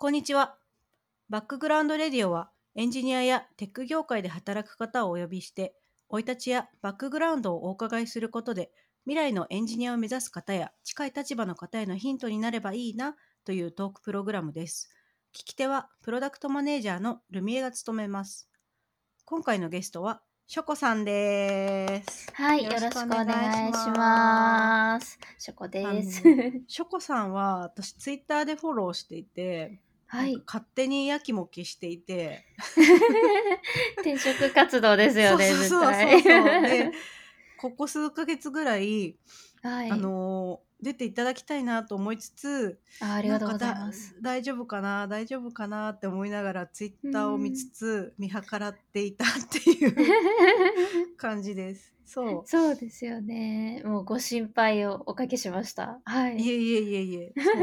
こんにちは。バックグラウンドレディオはエンジニアやテック業界で働く方をお呼びして、生い立ちやバックグラウンドをお伺いすることで、未来のエンジニアを目指す方や近い立場の方へのヒントになればいいなというトークプログラムです。聞き手はプロダクトマネージャーのルミエが務めます。今回のゲストはショコさんです。はい、よろしくお願いします。ショコです。ショコさんは私ツイッターでフォローしていて、はいなんか勝手にやきもきしていて、転職活動ですよね、絶そうそうそう対。そうで ここ数ヶ月ぐらい、はい。あの出ていただきたいなと思いつつあありがとうございます。だ大丈夫かな大丈夫かなって思いながらツイッターを見つつ見計らっていたっていう 感じです。そそうですよね。もうご心配をおかけしました。はういい。えいえいえいえそそ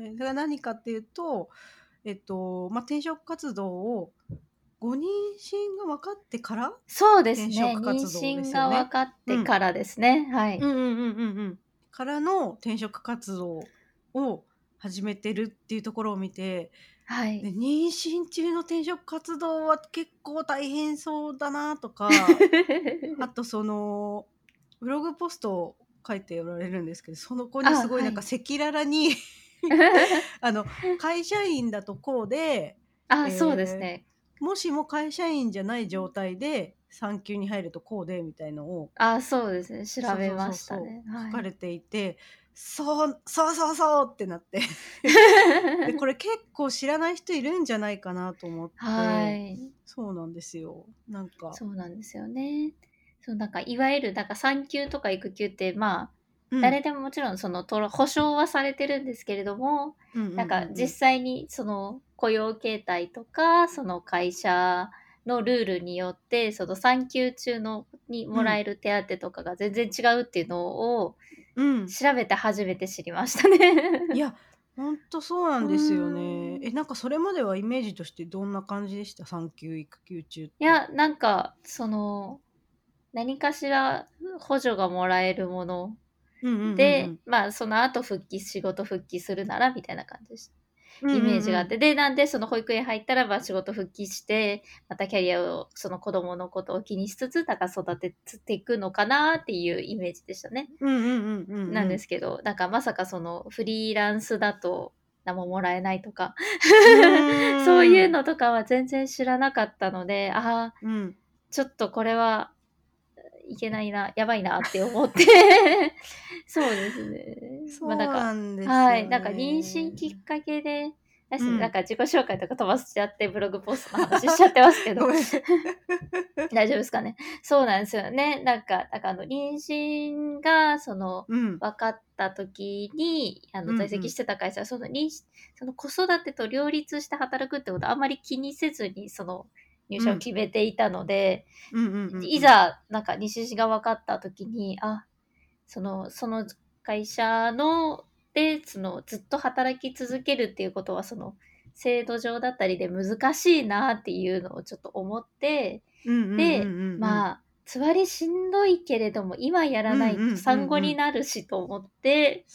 れが何かっていうと、えっとまあ、転職活動をご妊娠が分かってからそうですね。転職妊活動ですよね娠が分かってからですね。はい。うんうんうんうんうんからの転職活動を始めてるっていうところを見てはい。で妊娠中の転職活動は結構大変そうだなとか あとそのブログポストを書いておられるんですけどその子にすごいなんかあ赤裸々に あの会社員だとこうであ、えーそうですね。もしも会社員じゃない状態で産休に入るとこうでみたいのをあ、そうですね。調べましたね。書かはい。れていて、そうそうそうそうってなって でこれ結構知らない人いるんじゃないかなと思って、はい。そうなんですよなんかそうなんですよね。そうなんかいわゆるなんか産休とか育休ってまあ、うん。誰でももちろんそのと保証はされてるんですけれども、うんうんうんうん。なんか実際にその雇用形態とかその会社のルールによってその産休中のにもらえる手当とかが全然違うっていうのをうん。調べて初めて知りましたね。いやほんとそうなんですよね。うん。えなんかそれまではイメージとしてどんな感じでした？産休育休中って。いやなんかその何かしら補助がもらえるもので、まあその後復帰仕事復帰するならみたいな感じでしたイメージがあって、でなんでその保育園入ったらまあ仕事復帰してまたキャリアをその子供のことを気にしつつだから育てていくのかなっていうイメージでしたね、うんうんうんうんうん。なんですけどなんかまさかそのフリーランスだと何ももらえないとか。うん。そういうのとかは全然知らなかったのでああうん。ちょっとこれはいけないなやばいなって思って。そうですね。そうまあなんですよね。はい。なんか妊娠きっかけで、うん。なんか自己紹介とか飛ばしちゃってブログポストの話しちゃってますけど。大丈夫ですかね。そうなんですよね。なんか、なんかあの、妊娠が、その、うん。分かった時に、あの、うんうん。在籍してた会社は、その妊娠、その子育てと両立して働くってことはあんまり気にせずに、その、入社を決めていたので、いざ、なんか、西市が分かった時に、あ、その、その会社の、で、その、ずっと働き続けるっていうことは、その、制度上だったりで難しいなっていうのをちょっと思って、でまああ、つわりしんどいけれども、今やらないと産後になるしと思って、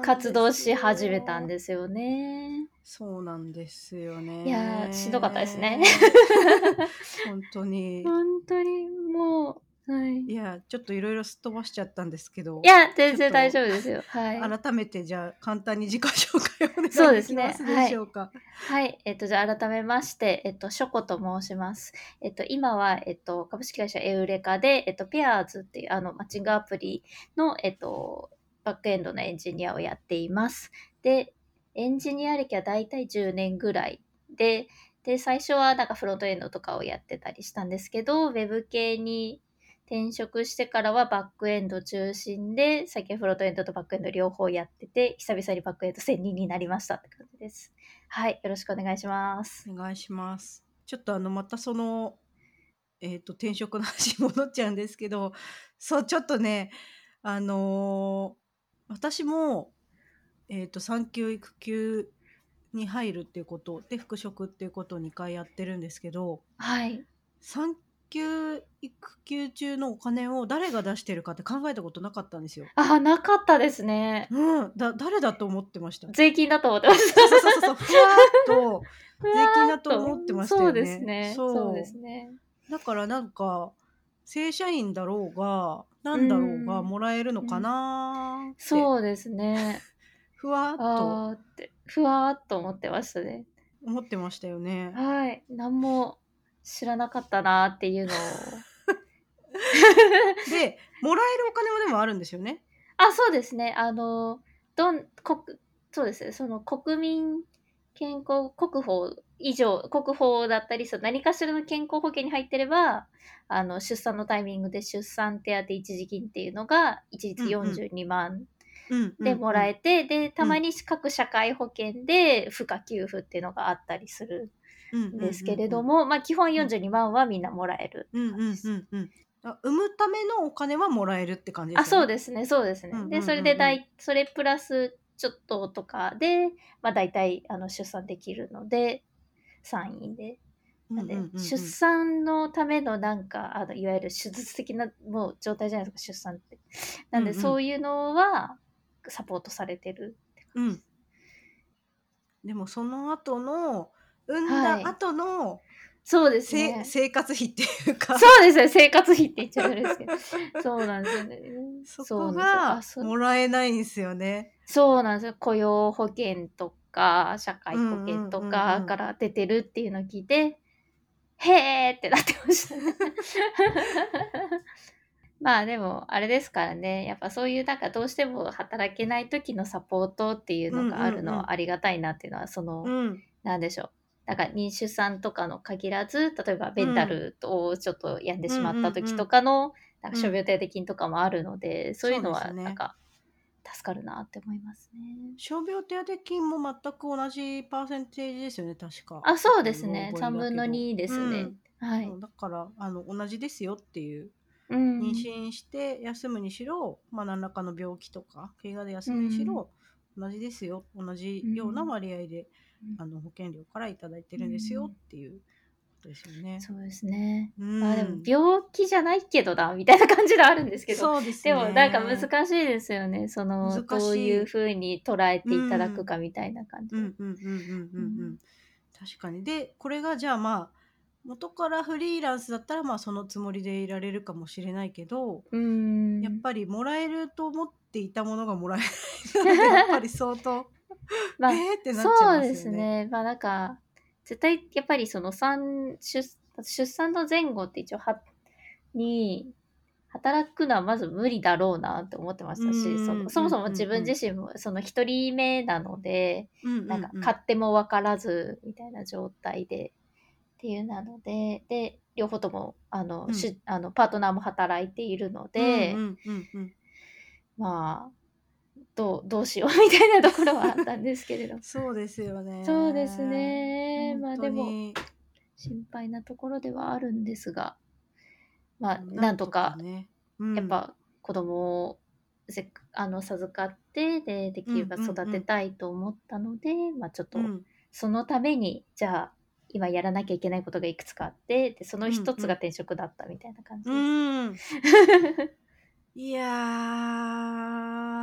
活動し始めたんですよね。そうなんですよねいやーしんどかったですね 本当に本当にもう、はい。いやちょっといろいろすっ飛ばしちゃったんですけどいや、全然大丈夫ですよ。はい。改めてじゃあ簡単に自己紹介をお願いでそうですねきますでしょうか？はい。えっと、じゃあ改めまして、えっと、ショコと申します。えっと、今は、えっと、株式会社エウレカで、えっと、ペアーズっていう、あの、マッチングアプリの、えっと、バックエンドのエンジニアをやっています。で、エンジニア歴はだいたい10年ぐらいで、で、最初はなんかフロントエンドとかをやってたりしたんですけど、ウェブ系に転職してからはバックエンド中心で、最近フロントエンドとバックエンド両方やってて、久々にバックエンド専任になりましたって感じです。はい、よろしくお願いします。お願いします。ちょっとあのまたそのえっ、と転職の話に戻っちゃうんですけど、そうちょっとねあのー私もえっ、と産休育休に入るっていうことで復職っていうことを2回やってるんですけど、はい。産休育休中のお金を誰が出してるかって考えたことなかったんですよ。あ、なかったですね。うん、だ誰だと思ってました？税金だと思ってましそうそうそうそうふわっとましたよね。そうですね。そうそうですね。だからなんか正社員だろうがなんだろうがうんもらえるのかなーってそうですね。ふわっとあーって、ふわーっと思ってましたね。思ってましたよね。はい。何も知らなかったなーっていうのを。でもらえるお金もでもあるんですよね。あ、そうですね。あの、どん、国、そうですね。その国民健康国保以上、国保だったり、その何かしらの健康保険に入ってれば、あの、出産のタイミングで出産手当一時金っていうのが、一律うんうん42万うんでもらえて、て、で、たまに各社会保険で付加給付っていうのがあったりするんですけれども、まあ基本42万はみんなもらえる。うんうんうんうん。あ産むためのお金はもらえるって感じですよね。あ、そうですね、そうですね。で、それでだい、それプラスちょっととかで、まあ大体あの出産できるので、産院で。なんで、出産のためのなんか、あのいわゆる手術的なもう状態じゃないですか、出産って。なんで、そういうのはサポートされてる。うん。でもその後の産んはいだ後のそうですせ、ね。生活費っていうかそうですね、生活費って言っちゃうんですけど。そうなんですよね。そこがもらえないんですよね。そうなんですよ。雇用保険とか、社会保険とうんうんうんうんかから出てるっていうのを聞いて、へーってなってましたね。まあでも、あれですからね。やっぱそういう、なんかどうしても働けない時のサポートっていうのがあるのうんうんうんはありがたいなっていうのは、その、うん。なんでしょう。だから妊娠産とかの限らず、例えばベンタルをちょっと病んでしまった時とかの、なんか傷病手当金とかもあるので、そういうのはそうですねなんか助かるなって思いますね。傷病手当金も全く同じパーセンテージですよね、確か。あ、そうですね。3覚えだけど分の2ですね。はい。そうだからあの同じですよっていううん妊娠して休むにしろ、まあ、何らかの病気とか怪我で休むにしろ、同じですよ同じような割合で、うんあの保険料からいただいてるんですよっていうことですよね。そうですね。うんあでも病気じゃないけどなみたいな感じではあるんですけど。そうですね。でもなんか難しいですよね。そのどういうふうに捉えていただくかみたいな感じ。うんうんうんうんうんうん、うん確かにでこれがじゃあまあ元からフリーランスだったらまあそのつもりでいられるかもしれないけど、うん。やっぱりもらえると思っていたものがもらえないので やっぱり相当まあえー？ってなっちゃい。そうですね。まあなんか、絶対やっぱりその産出出産の前後って一応はに働くのはまず無理だろうなって思ってましたうんし、そのそもそも自分自身もその一人目なので、うんうんうんなんか勝手も分からずみたいな状態でっていうなので、で、両方ともあの、うん。しあのパートナーも働いているので、うんうんうんうん。まあ、どう、どうしようみたいなところはあったんですけれど。そうですよね。そうですね。まあでも、本心配なところではあるんですが、まあ、なんとか、ね、うん。やっぱ子供をせっあの授かって、で、できればうんうんうん。育てたいと思ったので、まあちょっと、うん。そのために、じゃあ、今やらなきゃいけないことがいくつかあって、で、その一つが転職だったみたいな感じです。うん いや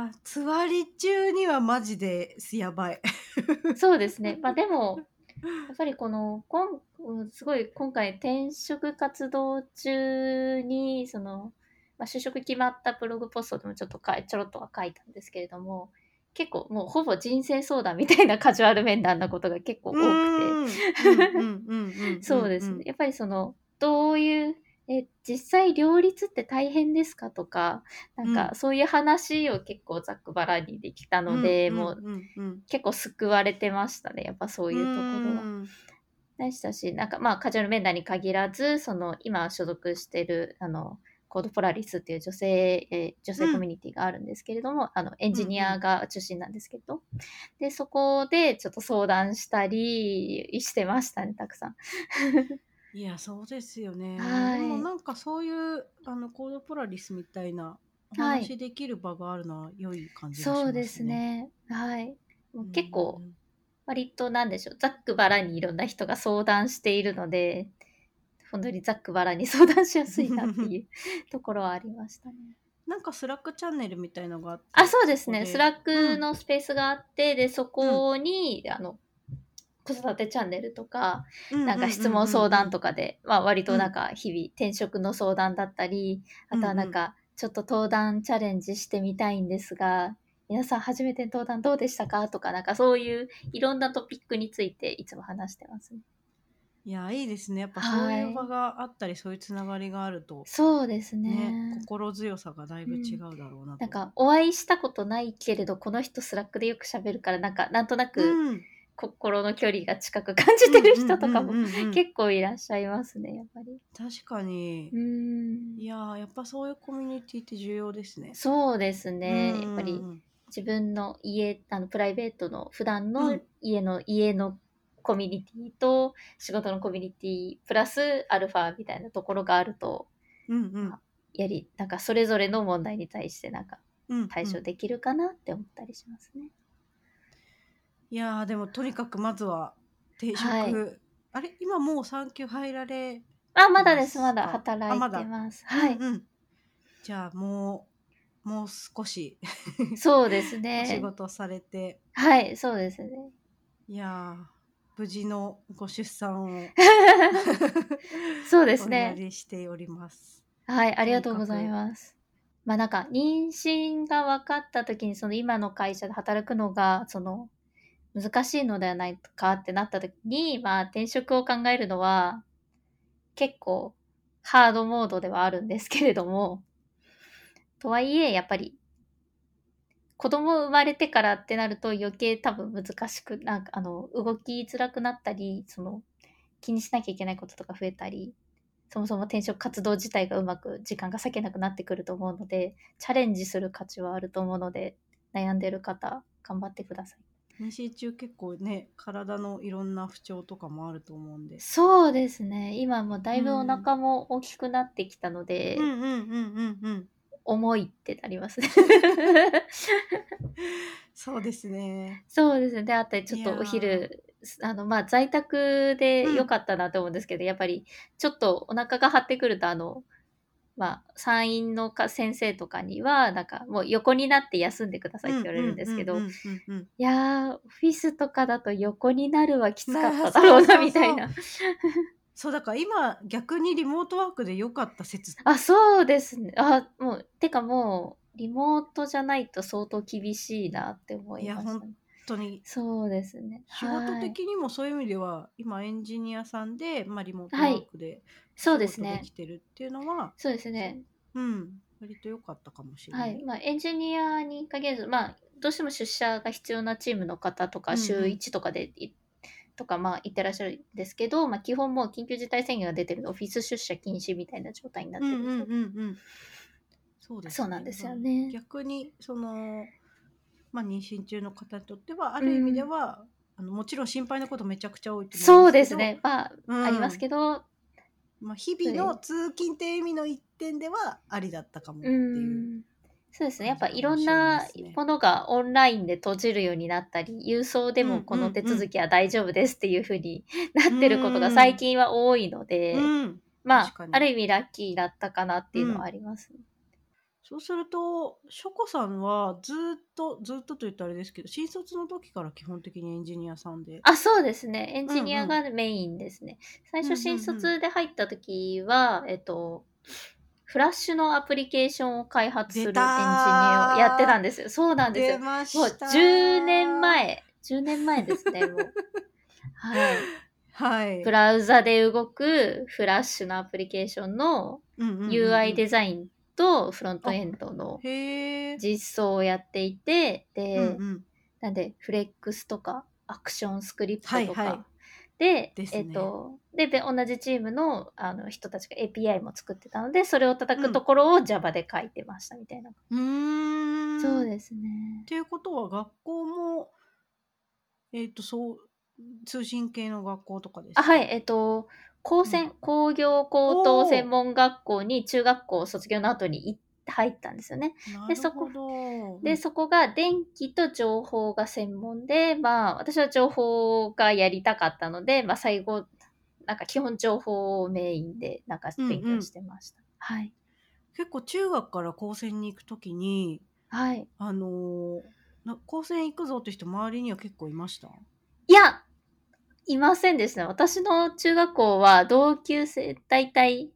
ー、つわり中にはマジでやばい。そうですね。まあでも、やっぱりこの、こんうんすごい今回転職活動中に、その、まあ、就職決まったブログポストでもちょっとかいちょろっとは書いたんですけれども、結構もうほぼ人生相談みたいなカジュアル面談なことが結構多くて、くそうですね。。やっぱりその、どういう、え、実際両立って大変ですかとか、なんうかそういう話を結構ざっくばらんにできたので、もううんうん結構救われてましたね。やっぱそういうところは。うんでしたし、なんかまあカジュアル面談に限らず、その今所属してるあのコードポラリスっていう女性、えー女性コミュニティがあるんですけれども、あのエンジニアが中心なんですけど、で、そこでちょっと相談したりしてましたね、たくさん。いやそうですよね。はいでもなんかそういうあのコードポラリスみたいなおはい話できる場があるのは良い感じがしますね。そうですね。はい。もう結構う、ん割となんでしょう、ざっくばらんにいろんな人が相談しているので、本当にざっくばらんに相談しやすいなっていう ところはありましたね。なんかスラックチャンネルみたいのがあって。あ、そうですね。スラックのスペースがあって、で、そこに、あの、子育てチャンネルとか、うんなんか質問相談とか。かで、まあ割となんか日々転職の相談だったり、あとはなんかちょっと登壇チャレンジしてみたいんですが、皆さん初めて登壇どうでしたか？とか、なんかそういういろんなトピックについていつも話してますね。いや、いいですね。やっぱはいそういう場があったり、そういうつながりがあると、そうですね、ね。心強さがだいぶ違うだろうなと。なんかお会いしたことないけれど、この人スラックでよく喋るから、なんかなんとなくうん、心の距離が近く感じてる人とかもうんうんうんうん結構いらっしゃいますね、やっぱり。確かにう。んい。やーやっぱそういうコミュニティって重要ですね。そうですね。うんやっぱり自分の家、あのプライベートの普段うのん家の、家のコミュニティと仕事のコミュニティプラスアルファみたいなところがあると、うんうんやり、なんかそれぞれの問題に対してなんかうん対処できるかなって思ったりしますね。いやーでもとにかくまずは定職、はいあれ？今もう産休入られあ、まだです。いまだ働いてます。はい。うんうんじゃあもうもう少しそうです お仕ね。事されてはい、そうですね。いやー無事のご出産を そうですお祈ね。りしております。はい、ありがとうございます。まあなんか妊娠が分かった時にその今の会社で働くのがその難しいのではないかってなった時にまあ転職を考えるのは結構ハードモードではあるんですけれどもとはいえやっぱり子供生まれてからってなると余計多分難しくなんかあの動きづらくなったりその気にしなきゃいけないこととか増えたりそもそも転職活動自体がうまく時間が割けなくなってくると思うので、チャレンジする価値はあると思うので、悩んでる方、頑張ってください。妊娠中結構ね体のいろんな不調とかもあると思うんで。そうですね。今もだいぶお腹も大きくなってきたので、うんうんうんうんうん。重いってなりますね。そうですね。そうですね。で、あったりちょっとお昼、あの、まあ、在宅で良かったなと思うんですけど、やっぱりちょっとお腹が張ってくると、あの、まあ、産院のか先生とかには、なんかもう横になって休んでくださいって言われるんですけど、うんうんうんうんうんいやー、オフィスとかだと横になるはきつかっただろうな、みたいな。そうだから今逆にリモートワークで良かった説あ、そうですね。あ、もう、てかもう、リモートじゃないと相当厳しいなって思いました。本当にそうですね。仕事はい的にもそういう意味では今エンジニアさんで、まあ、リモートワークでそうですね仕事でき。てるっていうのは、そうですね。うん割と良かったかもしれな。はいい。まあ、エンジニアに限らず、まあ、どうしても出社が必要なチームの方とか、うんうん週1とかでい、とか、まあ、行ってらっしゃるんですけど、まあ、基本もう緊急事態宣言が出てるオフィス出社禁止みたいな状態になってるうんうんうんですよんうん。そうです、そうなんですよね。逆にその、まあ、妊娠中の方にとってはある意味では、あのもちろん心配なことめちゃくちゃ多いと思そううんですすね。まあ、うんありますけど、まあ、日々の通勤っていう意味の一点ではありだったかもってういう。んそうですね。やっぱいろんなものがオンラインで閉じるようになったり、郵送でもこの手続きは大丈夫ですっていうふうになってることが最近は多いので、うんまあある意味ラッキーだったかなっていうのはありますね。そうすると、ショコさんはずっと、ずっとと言ったらあれですけど、新卒の時から基本的にエンジニアさんで。あ、そうですね。エンジニアがメインですね。最うんうん初新卒で入った時は、えっと、フラッシュのアプリケーションを開発するエンジニアをやってたんですよ。そうなんです出よ。もうた10年。前、10年前ですね、もう。はい。はい。ブラウザで動くフラッシュのアプリケーションの UI デザインとフロントエンドの。実装をやっていて、で、うんうんなんで、フレックスとか、アクションスクリプトとか、はいはいで、ねえっと、で、で同じチームのあの人たちが API も作ってたので、それを叩くところを Java で書いてましたみたいな。うーん。そうですねっ。ていうことは学校もえっ、とそう通信系の学校とかですか？あはい、えっと、高専、工業高等専門学校に中学校卒業の後に入ったんですよね。なでそこで、そこが電気と情報が専門で、まあ、私は情報がやりたかったので、まあ、最後、なんか基本情報をメインで、なんか勉強してました。はい。結構中学から高専に行くときにはい。あのーな高専行くぞって人周りには結構いました？いや、いませんでしたね。私の中学校は同級生、だいたい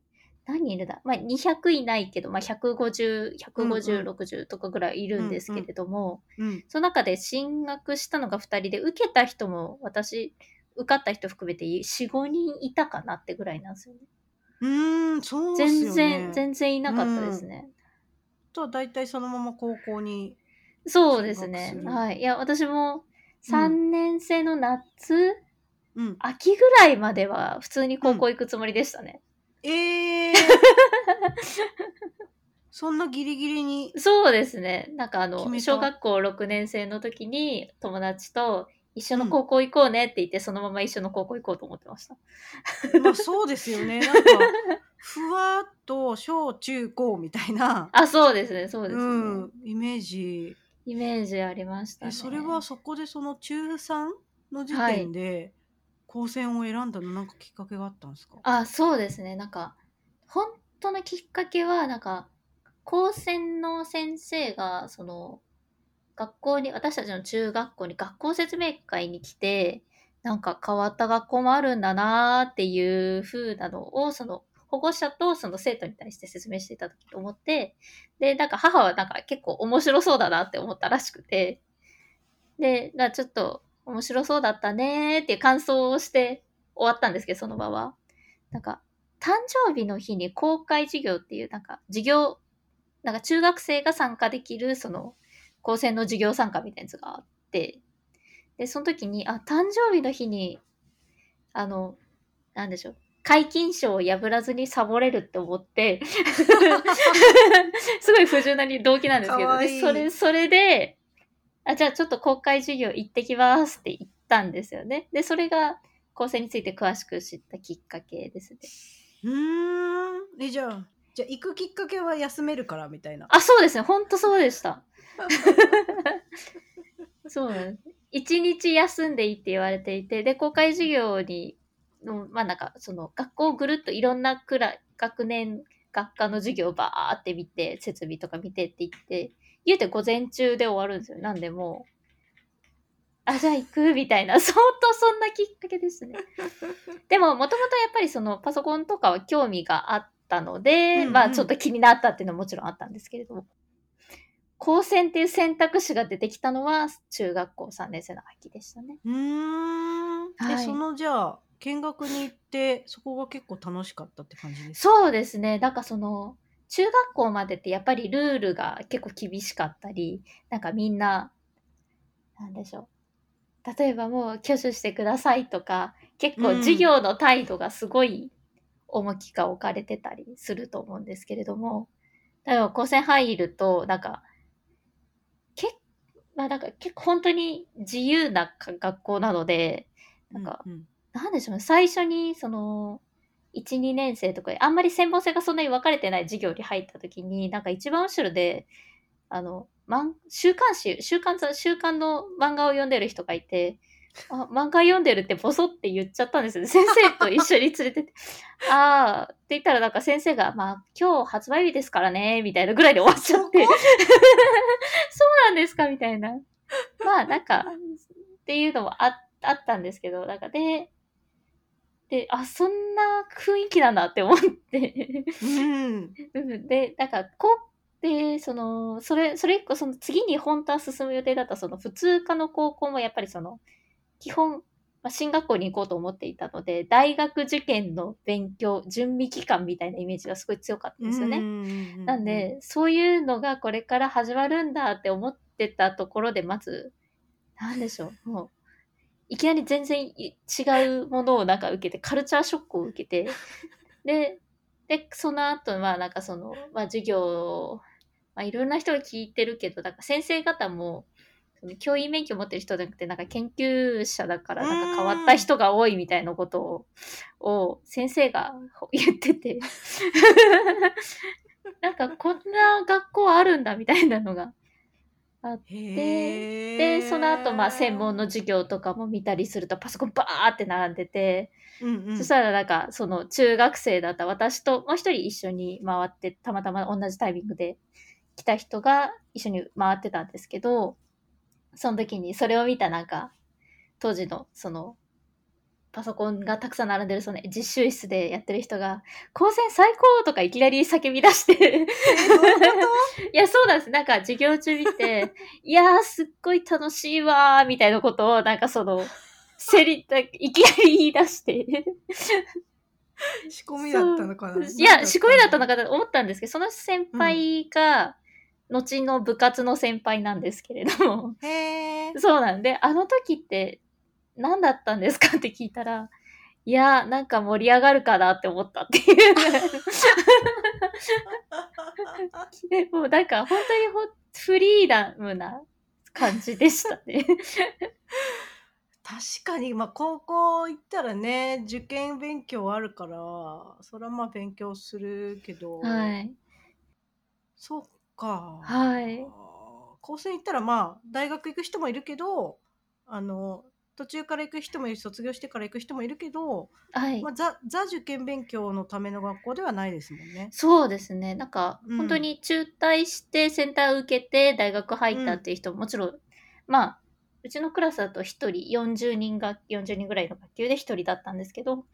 何人いるんだ？まあ200いないけど、まあ150、150、うんうん60とかぐらいいるんですけれども、うん。その中で進学したのが2人で、受けた人も私、受かった人含めて4、5人いたかなってぐらいなんですよね。うーん、そうっすよね。全然、全然いなかったですね。とは大体そのまま高校に。そうですねはい。いや、私もうん3年生の夏、うん。秋ぐらいまでは普通に高校行くつもりでしたね。ええー、そんなギリギリに。そうですね。なんかあの、小学校6年生の時に友達と一緒の高校行こうねって言って、そのまま一緒の高校行こうと思ってました。まあそうですよね。なんか、ふわっと小中高みたいな、あ、そうですね、そうですね。うん、イメージ。イメージありましたえ、ね。それはそこでその中3の時点で、高専を選んだのなんかきっかけがあったんですか？あ、そうですね。なんか、本当のきっかけは、なんか、高専の先生が、その、学校に、私たちの中学校に学校説明会に来て、なんか変わった学校もあるんだなーっていう風なのを、その、保護者とその生徒に対して説明していたと思って、で、なんか母はなんか結構面白そうだなって思ったらしくて、で、なちょっと面白そうだったねーっていう感想をして終わったんですけど、その場は。なんか、誕生日の日に公開授業っていう、なんか、授業、なんか中学生が参加できる、その、高専の授業参加みたいなやつがあって、で、その時に、あ、誕生日の日に、あの、なんでしょう、解禁賞を破らずにサボれるって思って、すごい不純な動機なんですけど、かわいいでそれ、それで、あ、じゃあちょっと公開授業行ってきますって言ったんですよね。で、それが、構成について詳しく知ったきっかけですね。うーん。え、じゃあ、じゃあ行くきっかけは休めるからみたいな。あ、そうですね。ほんとそうでした。そうなんです。一日休んでいいって言われていて、で、公開授業に、のまあなんか、その、学校をぐるっといろんなくらい、学年、学科の授業をバーって見て、設備とか見てって言って、言うて午前中で終わるんですよ。なんでもう、あ、じゃあ行くみたいな、相当そんなきっかけですね。でも、もともとやっぱりそのパソコンとかは興味があったので、うんうんまあちょっと気になったっていうのはもちろんあったんですけれども、高専っていう選択肢が出てきたのは中学校3年生の秋でしたね。うーん。で、はいそのじゃあ、見学に行って、そこが結構楽しかったって感じですか？そうですね。なんかその、中学校までってやっぱりルールが結構厳しかったり、なんかみんな、なんでしょう。例えばもう挙手してくださいとか、結構うん授業の態度がすごい重きが置かれてたりすると思うんですけれども、例えば高専入ると、なんか、けまあなんか結構本当に自由なか学校なので、なんか、うんうん。なんでしょうね、最初に、その、1、2年生とか、あんまり専門性がそんなに分かれてない授業に入った時に、なんか一番後ろで、あの、漫週刊誌、週刊雑、週刊の漫画を読んでる人がいて、あ、漫画読んでるってボソって言っちゃったんですよね。先生と一緒に連れてって。あーって言ったらなんか先生が、まあ今日発売日ですからね、みたいなぐらいで終わっちゃって。そ うなんですかみたいな。まあなんか、っていうのもああったんですけど、なんかで、で、あ、そんな雰囲気なんだって思って。うん。う んで、なんか、こう、で、その、それ、それ以降、その次に本当は進む予定だった、その普通科の高校もやっぱりその、基本、まあ、進学校に行こうと思っていたので、大学受験の勉強、準備期間みたいなイメージがすごい強かったんですよね。ねなん、で、そういうのがこれから始まるんだって思ってたところで、まず、なんでしょう、もう、いきなり全然い違うものをなんか受けて、カルチャーショックを受けて、で、で、その後はなんかその、まあ授業、まあいろんな人が聞いてるけど、なんか先生方も、その教員免許持ってる人じゃなくて、なんか研究者だから、なんか変わった人が多いみたいなことを、を先生が言ってて、なんかこんな学校あるんだみたいなのがへで、その後、まあ、専門の授業とかも見たりすると、パソコンバーって並んでて、うんうん、そしたらなんか、その中学生だった私ともう一人一緒に回って、たまたま同じタイミングで来た人が一緒に回ってたんですけど、その時にそれを見たなんか、当時の、その、パソコンがたくさん並んでるその実習室でやってる人が、高専最高とかいきなり叫び出して、いや、そうなんです。なんか授業中見て、いやー、すっごい楽しいわー、みたいなことを、なんかその、せり、いきなり言い出して。と仕込みだったのかな？いや、仕込みだったのかかと思ったんですけど、その先輩が、後の部活の先輩なんですけれども。そうなんで、あの時って何だったんですかって聞いたら、いや、なんか盛り上がるかなって思ったっていう。もうなんか本当にほフリーダムな感じでしたね。確かに、まあ、高校行ったらね、受験勉強あるから、それはまあ勉強するけど、はい。そっか。はい。高専行ったらまあ、大学行く人もいるけど、あの、途中から行く人もいるし卒業してから行く人もいるけど、はいま。あ、ザザ受験勉強のための学校ではないですもんね。そうですね。なんか、うん本当に中退してセンター受けて大学入ったっていう人ももちろん、まあ、うちのクラスだと1人、40人が、40人ぐらいの学級で1人だったんですけど、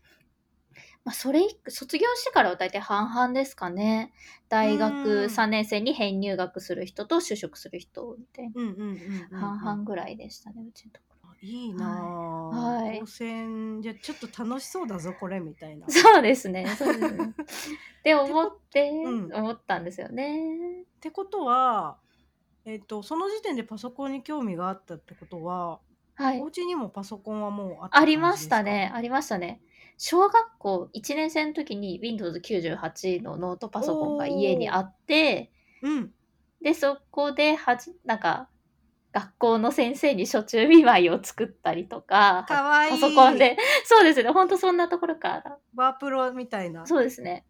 まあ、それ、卒業してからは大体半々ですかね。大うん学3年生に編入学する人と就職する人みたいうんうんうんうん、うん。な。半々ぐらいでしたね、うちのとこいいなあ、はい高専じゃあちょっと楽しそうだぞこれみたいな。ろ。そうですね、そうですね。って思って、うん思ったんですよね。ってことは、えっとその時点でパソコンに興味があったってことは、はいお。家にもパソコンはもうあったありましたね。ありましたね。小学校1年生の時に Windows98 のノートパソコンが家にあって、か。うん。で、そこではじ、なんか、学校の先生に初中見舞いを作ったりとか、かわいい。パソコンで、そうですね。ほんとそんなところから。ワープロみたいな。そうですね。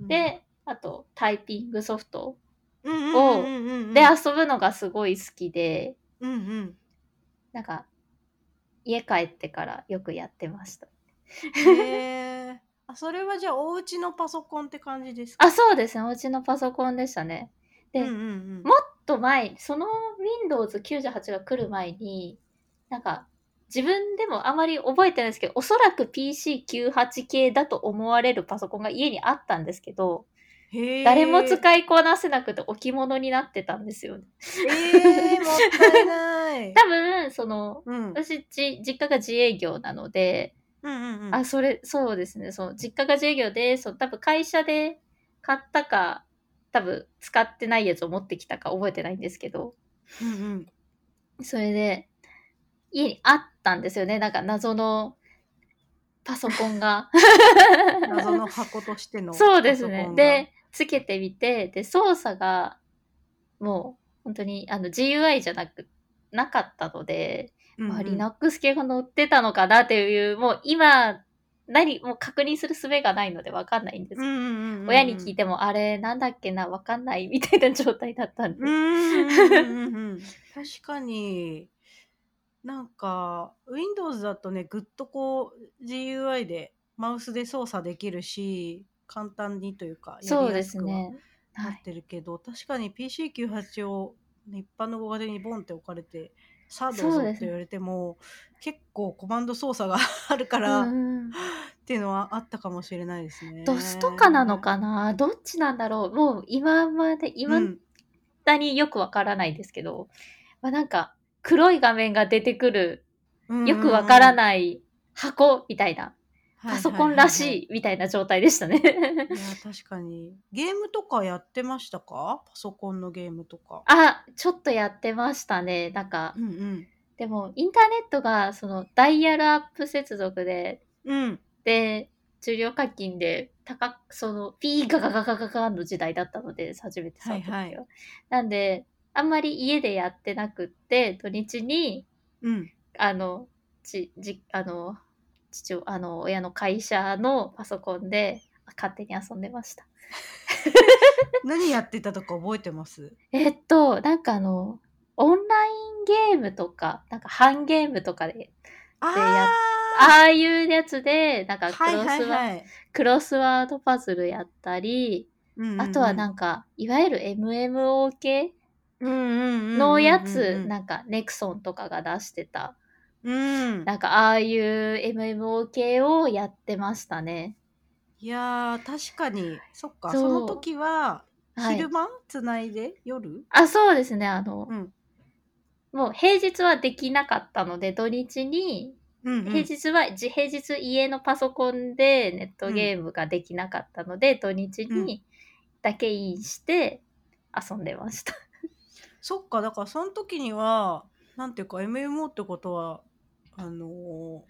うん、で、あと、タイピングソフトうんうんうんうんうん、で遊ぶのがすごい好きで、うんうん。なんか、家帰ってからよくやってました。へえ。あそれはじゃあお家のパソコンって感じですか？あ、そうですね。お家のパソコンでしたね。で、うんうんうん、もと前、その Windows 98が来る前に、なんか、自分でもあまり覚えてないですけど、おそらく PC98 系だと思われるパソコンが家にあったんですけど、へえ誰も使いこなせなくて置物になってたんですよね。えー、もったいない。多分、その、うん、うん私、じ実家が自営業なので、うんうん。あ、それ、そうですね、そう、実家が自営業で、そう、多分会社で買ったか、多分使ってないやつを持ってきたか覚えてないんですけど、うんうん。それで、家にあったんですよね。なんか謎のパソコンが。謎の箱としてのそうですねで、つけてみて、で、操作が、もう、本当に、あの、GUI じゃなく、なかったので、うんうんまあ、Linux 系が載ってたのかなっていう、もう今、何、もう確認する術がないのでわかんないんですうんうんうんうん親に聞いても、あれ、なんだっけな、わかんないみたいな状態だったんで。うんうん確かになんか Windows だとねぐっとこう GUI でマウスで操作できるし簡単にというかやそうですね。は。ないってるけど、確かに PC98 を一般のご家庭にボンって置かれてさあどうぞそうですね。って言われても、結構コマンド操作が あるから、うんうんっていうのはあったかもしれないですね。ドスとかなのかな？どっちなんだろう？もう今まで、今うん。だによくわからないんですけど、まあなんか黒い画面が出てくる、よくわからいない箱みたいな、パソコンらしいみたいな状態でしたね。いや確かにゲームとかやってましたか？パソコンのゲームとか。あ、ちょっとやってましたね。なんか、うんうんでもインターネットがそのダイヤルアップ接続で、うんで、重量課金で高く、その、ピーガガガガガガの時代だったので、初めて触った時は。はいはなんで、あんまり家でやってなくって、土日に、うんあの、ち、じ、あの、父を、あの、親の会社のパソコンで勝手に遊んでました。何やってたとか覚えてます？えっと、なんかあの、オンラインゲームとか、なんか半ゲームとかで、ああいうやつで、なんかクはいロスワ,、はいはい。クロスワードパズルやったり、あとはなんかか、いわゆる MMO 系ののやつ、なんか、ネクソンとかが出してたうん。なんかああいう MMO 系をやってましたね。いやー、確かに、そっか、そうその時は、はい昼間？つないで？夜？あ、そうですね。あの、うん。もう平日はできなかったので、土日に、うん、うん。平日は、自平日家のパソコンでネットゲームができなかったので、土日にだけインして遊んでました。そっか、だからその時には、なんていうか、MMO ってことは、あのー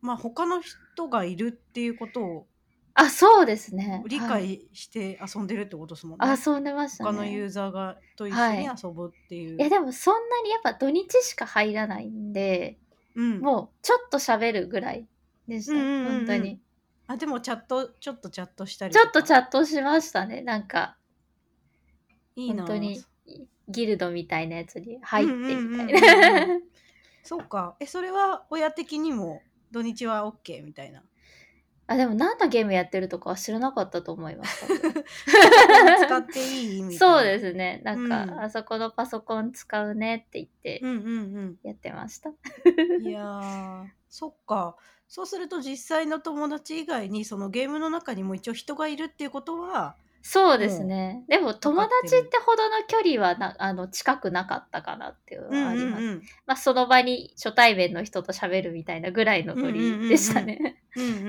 まあ、他の人がいるっていうことをあ、そうですね。理はい解して遊んでるってことですもんね。遊んでましたね。他のユーザーがと一緒はいに遊ぶっていう。いやでもそんなにやっぱ土日しか入らないんで、うん、もうちょっと喋るぐらいでした。うんうんうんうん本当に。あでもチャットちょっとチャットしたりちょっとチャッャットしましたね。なんか、いいな本当にギルドみたいなやつに入ってみたいうんうんうんな。うんそうかえそれは親的にも土日は OK みたいな？あ、でも何のゲームやってるとかは知らなかったと思います。使っていいみたいなそうですね。なんか、うんあそこのパソコン使うねって言ってうんうんやってました。うんいやーそっかそうすると実際の友達以外にそのゲームの中にも一応人がいるっていうことはそうですね。でも友達ってほどの距離はなあの近くなかったかなっていうのはあります。うんうんまあその場に初対面の人と喋るみたいなぐらいのノリでしたね。うんうんうん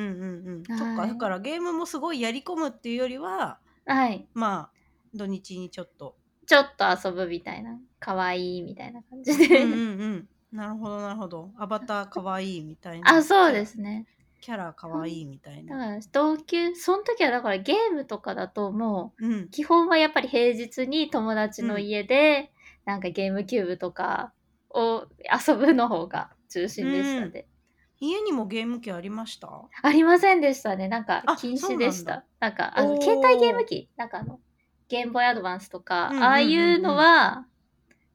うん そっはいかだからゲームもすごいやり込むっていうよりははい。まあ土日にちょっとちょっと遊ぶみたいな。可愛いみたいな感じで。うんうんうんなるほどなるほどアバターかわいいみたいなあ、そうですね。キャラかわいいみたいな。だから同級、その時はだからゲームとかだともうん。う、基本はやっぱり平日に友達の家で、なんかゲームキューブとかを遊ぶの方が中心でしたね。家にもゲーム機ありました？ありませんでしたね。なんかあ禁止でした。なんかあの携帯ゲーム機、なんかあのゲームボーイアドバンスとか、うんうんうんうん。ああいうのは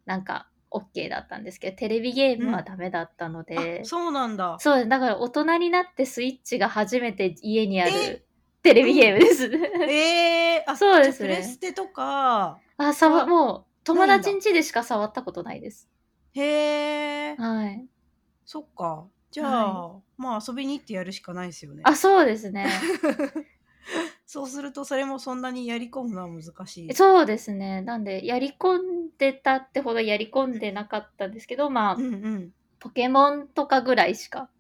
なんか OK だったんですけど、テレビゲームはダメだったので、あそうなんだ。そうだから大人になってスイッチが初めて家にあえ？るテレビゲームです。えー、あそうですね。プレステとか。あ、さわあもう友達ん家でしか触ったことないです。へえはい。そっか。じゃあ、まあ遊びに行ってやるしかないですよね。あ、そうですね。そうするとそれもそんなにやり込むのは難しい。そうですね。なんで、やり込んでたってほどやり込んでなかったんですけど、まあう、んうん。ポケモンとかぐらいしか、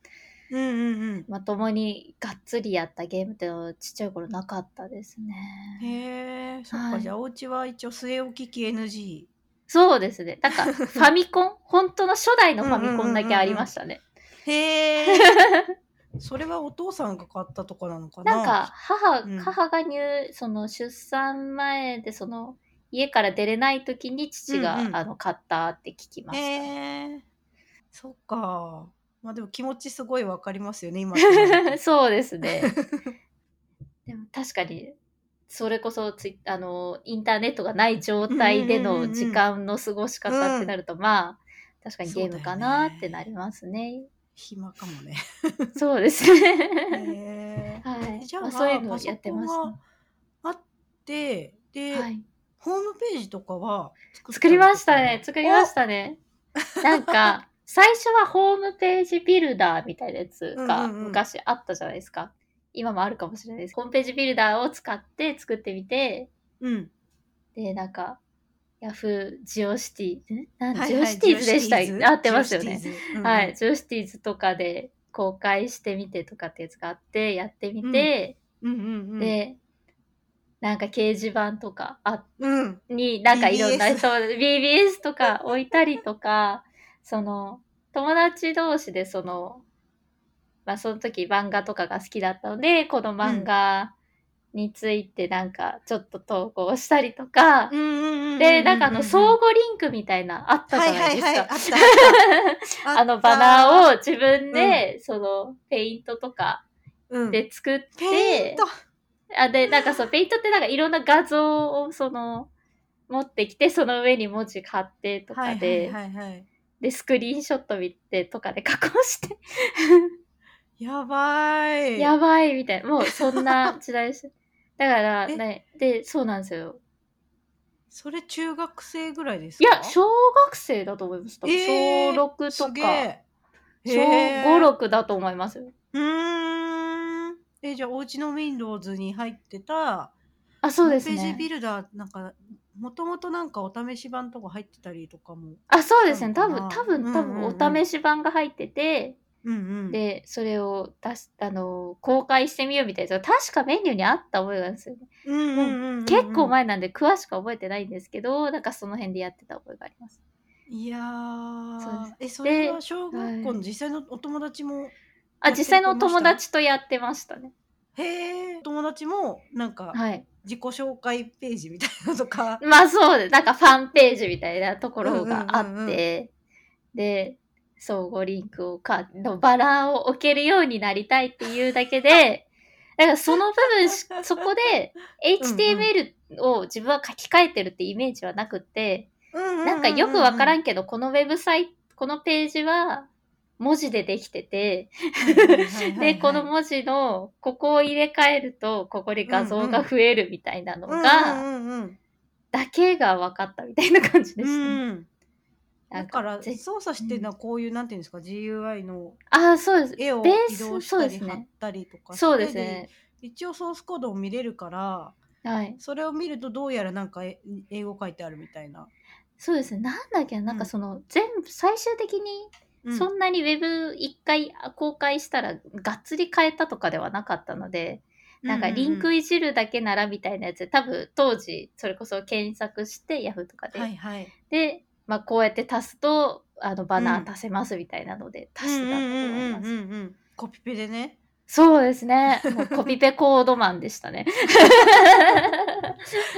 うんうんうん。まともにがっつりやったゲームってのはちっちゃい頃なかったですね。へえそっか、はい。じゃあお家は一応据え置き機 NG そうですね。なんか、ファミコン？本当の初代のファミコンだけありましたね。へえ それはお父さんが買ったとかなのかな？なんか、母、うん母が入、その出産前で、その、家から出れない時に父が、うんうんあの買ったって聞きました。へえそっかまあでも気持ちすごいわかりますよね今 そうですね。でも確かに、それこそツイあのインターネットがない状態でうんうんうんうんの時間の過ごし方ってなると、まあ確かにゲームかなってなりますね。暇かもねそうですね。はい。じゃあ、まあ、そういうのやってましコンがあってで、た。はい。ホームページとかは作りましたね。作りましたね。なんか、最初はホームページビルダーみたいなやつがうんうんうん昔あったじゃないですか。今もあるかもしれないです。ホームページビルダーを使って作ってみて、うんで、なんか、ヤフージオシティ、ん？なん？はいはいジオシティーズでした合ってますよね。うん。はい。ジオシティーズとかで公開してみてとかってやつがあって、やってみて、うん。うんうんで、なんか掲示板とかあうん。に、なんかいろんな、BBS そう、BBS とか置いたりとか、その、友達同士でその、まあその時漫画とかが好きだったので、この漫画についてなんかちょっと投稿したりとか、で、なんかあの相互リンクみたいなあったじゃいないですか。あのバナーを自分で、そのペイントとかうん。で作って、ペイント。あで、なんかそう、ペイントってなんかいろんな画像をその、持ってきて、その上に文字貼ってとかで、で、スクリーンショット見てとかで加工して、やばい。やばいみたいな、もうそんな時代です。だからえ？ね、で、そうなんですよ。それ中学生ぐらいですいかや、小学生だと思います。多分えー小6とか。小へー5、6だと思いますよ。うーん。え、じゃあ、お家の Windows に入ってた、あ、そうですホームページね。ビルダー、なんか、もともとなんかお試し版とか入ってたりとかも。あ、そうですね。多分、多分、多分、お試し版が入ってて、うんうん。で、それを出す、あの、公開してみようみたいな確かメニューにあった覚えがあるんですよね。うんうんうんうん、結構。前なんで詳しく覚えてないんですけど、なんかその辺でやってた覚えがあります。いやそうーです。え、それはで小学校の実際のお友達も、あ、やって実際のお友達とやってましたね。へえ、友達も、なんか、はい。自己紹介ページみたいなのとか、まあそうです。なんかファンページみたいなところがあって、うんうんうんうんで、相互リンクをか、のバラを置けるようになりたいっていうだけで、だからその部分し、そこで HTML を自分は書き換えてるってイメージはなくって、なんかよくわからんんけど、このウェブサイト、このページは文字でできてて、で、この文字の、ここを入れ替えると、ここで画像が増えるみたいなのうんが、だけが分かったみたいな感じでうした。ね。ん、なんだからぜ操作してるのはこういう、なんていうんですか GUI のああ、そうです。絵をベー移ス動したりそうですね貼ったりとかそうですね。一応ソースコードを見れるからはい。それを見るとどうやらなんかえ英語書いてあるみたいな、そうですね。なんだっけな、なんかその、全部、最終的に、うんそんなにウェブ一回公開したら、がっつり変えたとかではなかったので、なんかリンクいじるだけならみたいなやつで、多分当時、それこそ検索して、ヤフーとかで。はいはいで、まあ、こうやって足すと、あの、バナー足せますみたいなので、足してたと思います。コピペでねそうですね。もうコピペコードマンでしたね。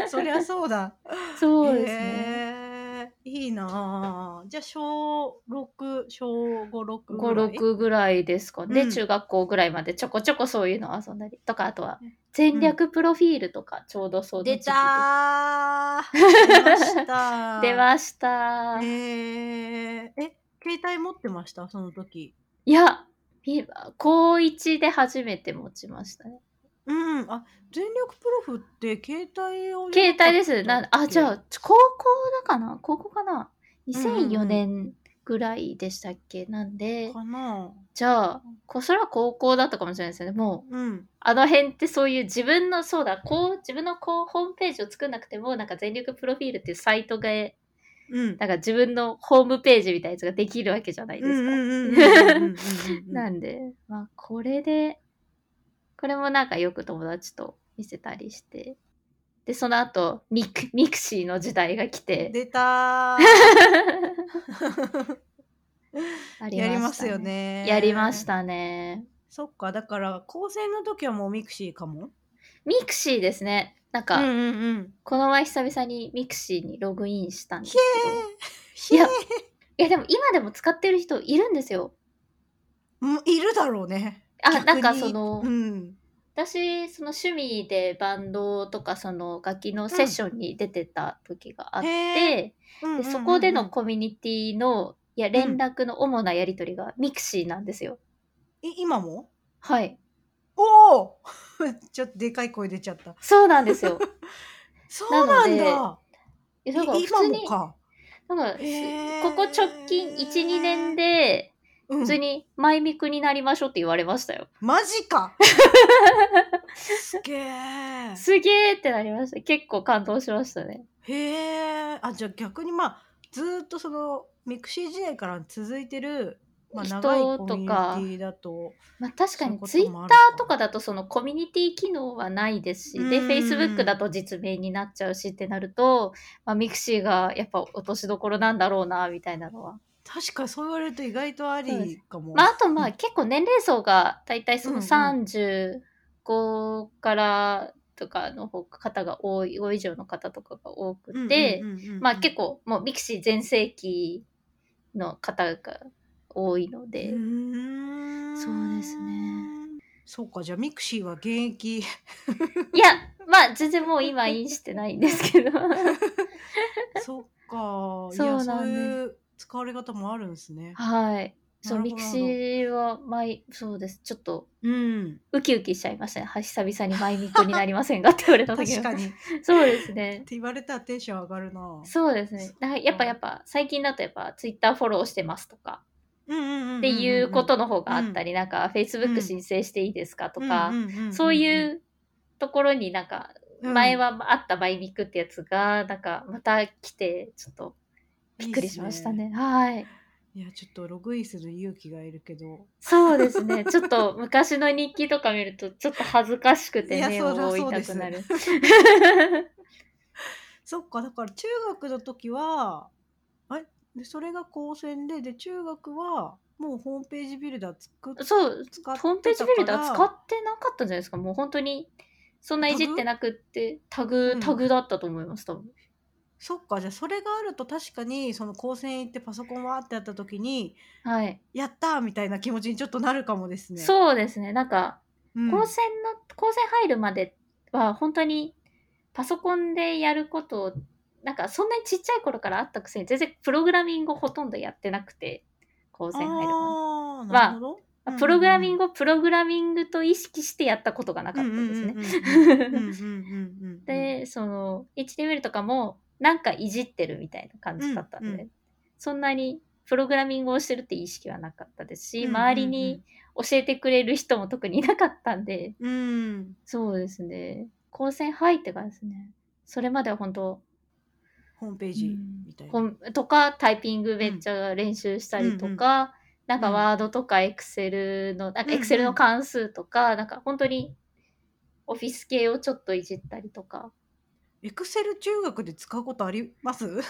そりゃそうだ そうですね。いいなあ。じゃあ小6小56ぐ5、らい？6ぐらいですか。ね、うん。中学校ぐらいまでちょこちょこそういうの遊んだりとか、あとは戦略プロフィールとかちょうどそう出たー。出ました 出ました。へええ携帯持ってました？その時。いや、み高1で初めて持ちましたね。うんあ全力プロフって携帯を携帯です。なあ、じゃああ、高校だかな？高校かな？うんうんう ?2004 ん年ぐらいでしたっけ？なんで、かな？じゃあ、こそれは高校だったかもしれないですよね。もう、うんあの辺ってそういう自分の、そうだ、こう、自分のこう、ホームページを作んなくても、なんか全力プロフィールっていうサイトが、うんなんか自分のホームページみたいなやつができるわけじゃないですか。うんうんうんうんうんうんうんなんで、まあ、これで、これもなんかよく友達と見せたりして、で、その後、ミク ミクシーの時代が来て、出たー。あ やりますよ。ね。やりましたね。そっかだから高専の時はもうミクシーかも？ミクシーですね。なんか、うんうんうん。この前久々にミクシーにログインしたんですけど、いやいやでも今でも使ってる人いるんですよ。うんいるだろうねあ、なんかその、うん。私、その趣味でバンドとかその楽器のセッションに出てた時があって、へうんうんうんでそこでのコミュニティの、いや、連絡の主なやり取りがミクシーなんですよ。い今も？はい。おおちょっとでかい声出ちゃった。そうなんですよ。そうなんなだえだからい普通に、今もかなんかここ直近1、2年で、うん普通にマイミクになりましょうって言われましたよ。マジか すげえすげーってなりました。結構感動しましたね。へえあじゃあ逆にまあずーっとそのミクシー時代から続いてる、まあ、人長いコミとュかニティだとまあ確かにツイッターとかだとそのコミュニティ機能はないですし、で、うん Facebook だと実名になっちゃうしってなると、まあ、ミクシーがやっぱ落としどころなんだろうな、みたいなのは。確かにそう言われると意外とありかも。まあ、あとまあうん。結構年齢層が大体そのうんうん。35からとかの方方が多い、多い以上の方とかが多くて、まあ結構もうミクシー全盛期の方が多いので、そうですね。そうかじゃあミクシーは現役。いや、まあ全然もう今インしてないんですけど。そっか。いそうやなんでそういう使われ方もあるんですね。はい。そう、ミクシーは前、そうです。ちょっとうんウキウキしちゃいましたね。は久々にマイミクになりませんかって言われた時は。確かにっそうですね。て言われたらテンション上がるな。そうですね。やっぱやっぱ最近だとやっぱツイッターフォローしてますとか、っっていうことの方があったり、なんか Facebook 申請していいですかとか、そういうところになんか前はあったバイミクってやつが、なんかまた来て、ちょっとびっくりしましたね。はい。いやちょっとログインする勇気がいるけどそうですね。ちょっと昔の日記とか見ると、ちょっと恥ずかしくて目をそりゃ覆いそうですたくなる。そっかだから中学の時はあれ？でそれが高専でで中学はもうホームページビルダー作っそう、ホームページビルダー使ってなかったんじゃないですか。もう本当に、そんないじってなくって、タグ、うんタグだったと思います、多分。そっかじゃあそれがあると確かにその高専行ってパソコンわーってやった時にはい。やったーみたいな気持ちにちょっとなるかもですね。そうですね。なんか、うん、高専の、高専入るまでは本当にパソコンでやることを、なんかそんなにちっちゃい頃からあったくせに全然プログラミングをほとんどやってなくて、高専入るまで。あーなるほど。プログラミンググをプログラミングと意識してやったことがなかったんですね。ねで、その HTML とかもなんかいじってるみたいな感じだったので、うんうんそんなにプログラミングをしてるって意識はなかったですし、うんうんうん周りに教えてくれる人も特にいなかったんで、うん、そうですね。高専入ってからですね。それまでは本当、ホームページみたいな。ほんとかタイピングめっちゃ練習したりとか、なんかワードとかエクセルの、なんかうんうんエクセルの関数とか、なんか本当にオフィス系をちょっといじったりとか。エクセル中学で使うことあります？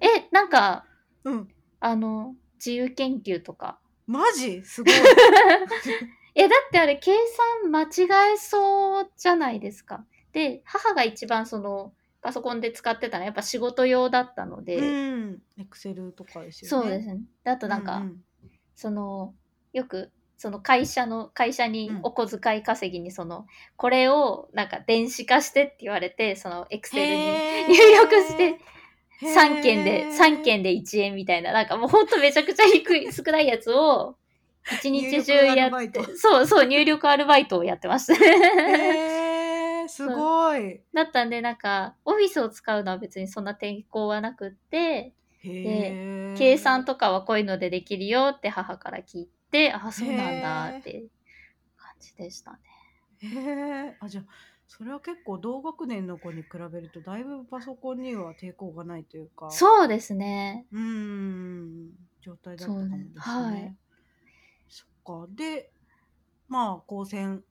え、なんか、うん。あの、自由研究とか。マジ？すごい。え、だってあれ計算間違えそうじゃないですか。で、母が一番その、パソコンで使ってたのはやっぱ仕事用だったので、うん。エクセルとかですよね。そうですね。であとなんか、ううその、よく、その会社の、会社にうん。お小遣い稼ぎにその、これをなんか電子化してって言われて、そのエクセルに入力して、3件で、3件で1円みたいな、なんかもうほんとめちゃくちゃ低い、少ないやつを、一日中やってそうそう、入力アルバイトをやってました。すごい。だったんで、なんか、オフィスを使うのは別にそんな抵抗はなくって、へー。計算とかはこういうのでできるよって母から聞いて、あ、そうなんだって感じでしたね。へえ。あじゃあそれは結構同学年の子に比べるとだいぶパソコンには抵抗がないというか。そうですね。うーん状態だったかもですね。そはいそっかでまあ高専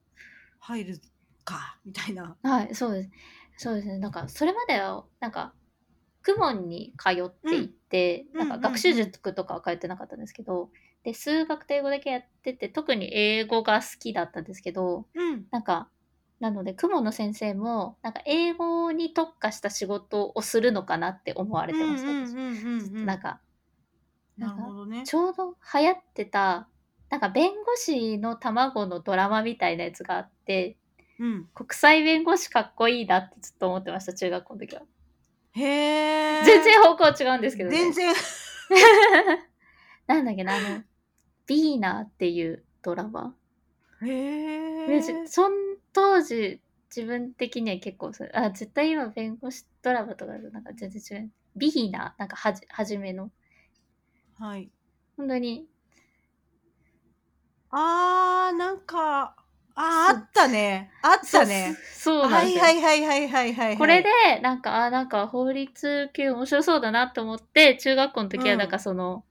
入るかみたいな。はい、そうです。そうですね。なんか、それまでは、なんか、公文に通っていて、うんうんなんか学習塾とかは通ってなかったんですけど、で、数学と英語だけやってて、特に英語が好きだったんですけど、うんなんか、なので、公文の先生も、なんか、英語に特化した仕事をするのかなって思われてました。なんか、なるほどね。ちょうど流行ってた、なんか弁護士の卵のドラマみたいなやつがあって、うん、国際弁護士かっこいいなってずっと思ってました、中学校の時は。へえ。全然方向違うんですけどね。全然。なんだっけな、あの、ビーナーっていうドラマ。へでえ。じそん当時、自分的には結構それ、あ、絶対今弁護士ドラマとかだとなんか全然違う。ビーナー、なんかはじ、はじめの。はい。本当に、あーなんかあーあったね。あったね。そうなんはいですよ。はいはいはいはいはい。これで、なんか、あ、なんか法律系面白そうだなと思って、中学校の時はなんかその、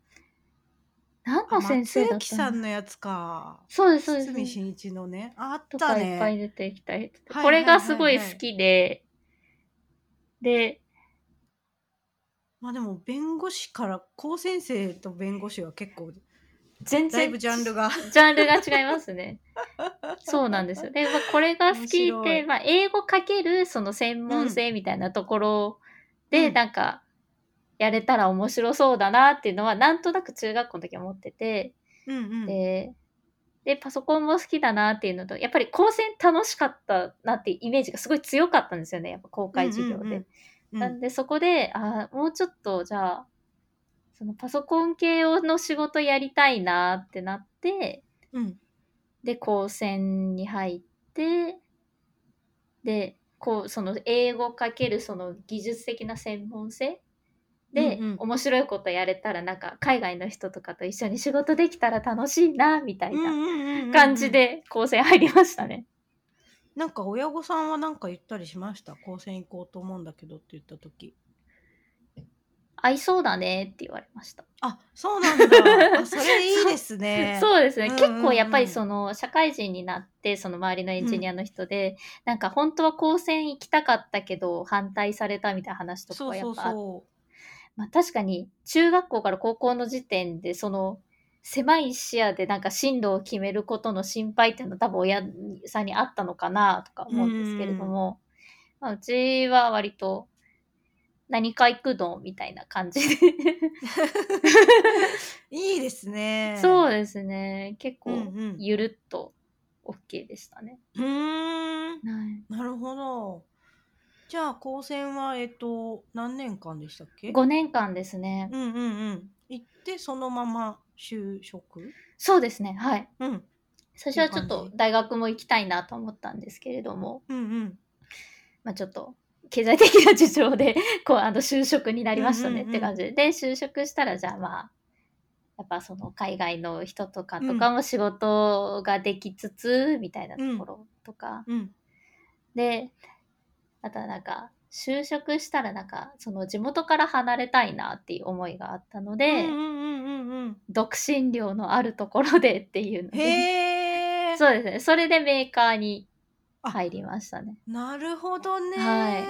何あの先生だっ松雪たのさんのやつか。そうです、そうです。堤真一のね。あっとたかいっぱいね。出てきたり、はいこれがすごい好きで、で、まあでも弁護士から高先生と弁護士は結構全然だいぶジャンルが。ジャンルが違いますね。そうなんですよ。で、まあ、これが好きで、面白いまあ、英語かけるその専門性みたいなところで、うんなんか、やれたら面白そうだなっていうのは、なんとなく中学校の時は思ってて、うんうん。で、で、パソコンも好きだなっていうのと、やっぱり高専楽しかったなっていうイメージがすごい強かったんですよね、やっぱ公開授業で。うんうんうんなんでそこで、あーもうちょっとじゃあ、そのパソコン系の仕事やりたいなってなって、うんで、高専に入って、で、こう、その英語かけるその技術的な専門性で、うんうん面白いことやれたらなんか海外の人とかと一緒に仕事できたら楽しいなみたいなな感じ。で高専入りましたね。なんか親御さんはなんか言ったりしました？高専行こうと思うんだけどって言った時。合いそうだねって言われました。あ、そうなんだ。あそれいいですね。そうですね、うんうんうん結構やっぱりその社会人になってその周りのエンジニアの人で、なんか本当は高専行きたかったけど反対されたみたいな話とかやっぱあっまあ、確かに中学校から高校の時点でその狭い視野でなんか進路を決めることの心配っていうのは多分親さんにあったのかなとか思うんですけれども、まあ、うちは割と何か行くのみたいな感じでう。いいですね。そうですね結構うんうんゆるっと OK でしたね。うーん。はいなるほど。じゃあ高専はえっと何年間でしたっけ？5年間ですね。うんうんうん。行ってそのまま就職？そうですねはい。うん最初はちょっと大学も行きたいなと思ったんですけれども、うんうん。まあ、ちょっと経済的な事情で こうあの就職になりましたねうんうんうんって感じで、で就職したらじゃあまあやっぱその海外の人とかとかも仕事ができつつみたいなところとか、うんであとはなんか就職したらなんかその地元から離れたいなっていう思いがあったので、うんうんうんうんうん。独身寮のあるところでっていうので。そうですねそれでメーカーに入りましたね。なるほどね。はい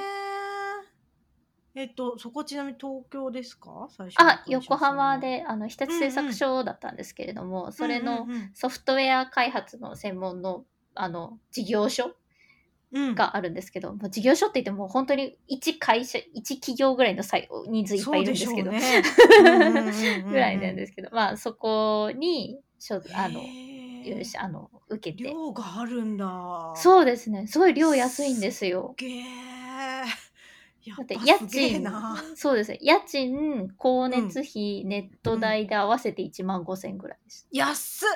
えっとそこちなみに東京ですか？最初あ社横浜であの日立製作所だったんですけれども、それのうんうんソフトウェア開発の専門のあの事業所があるんですけど、もう事業所って言っても本当に1会社1企業ぐらいの際人数いっぱいいるんですけど、ぐらいなんですすけどまあそこにあのよしあの受けて量があるんだ。うそうですねすごい量安いんですよ。げえ。やだって家賃な。そうですね家賃光熱費、ネット代で合わせて1万5千ぐらいです。安っ。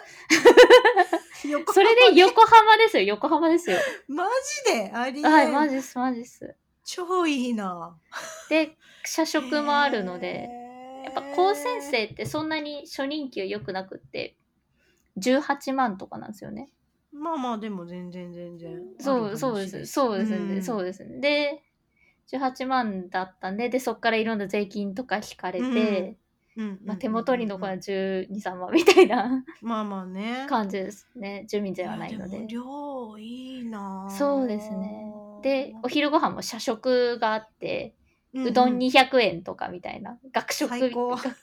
横それで横浜ですよ横浜ですよ。マジで？ありはいマジですマジです。超いいな。で社食もあるのでやっぱ高専生ってそんなに初任給良くなくって18万とかなんですよね。まあまあでも全然全然そうそうですそうですね、そうですね。で18万だったんででそっからいろんな税金とか引かれて、うんまあ、手元に残る123万みたいな。まあまあね。感じですね。住民税はないのやで。も量いいなそうですね。でお昼ご飯も社食があってんうどん200円とかみたいな、学食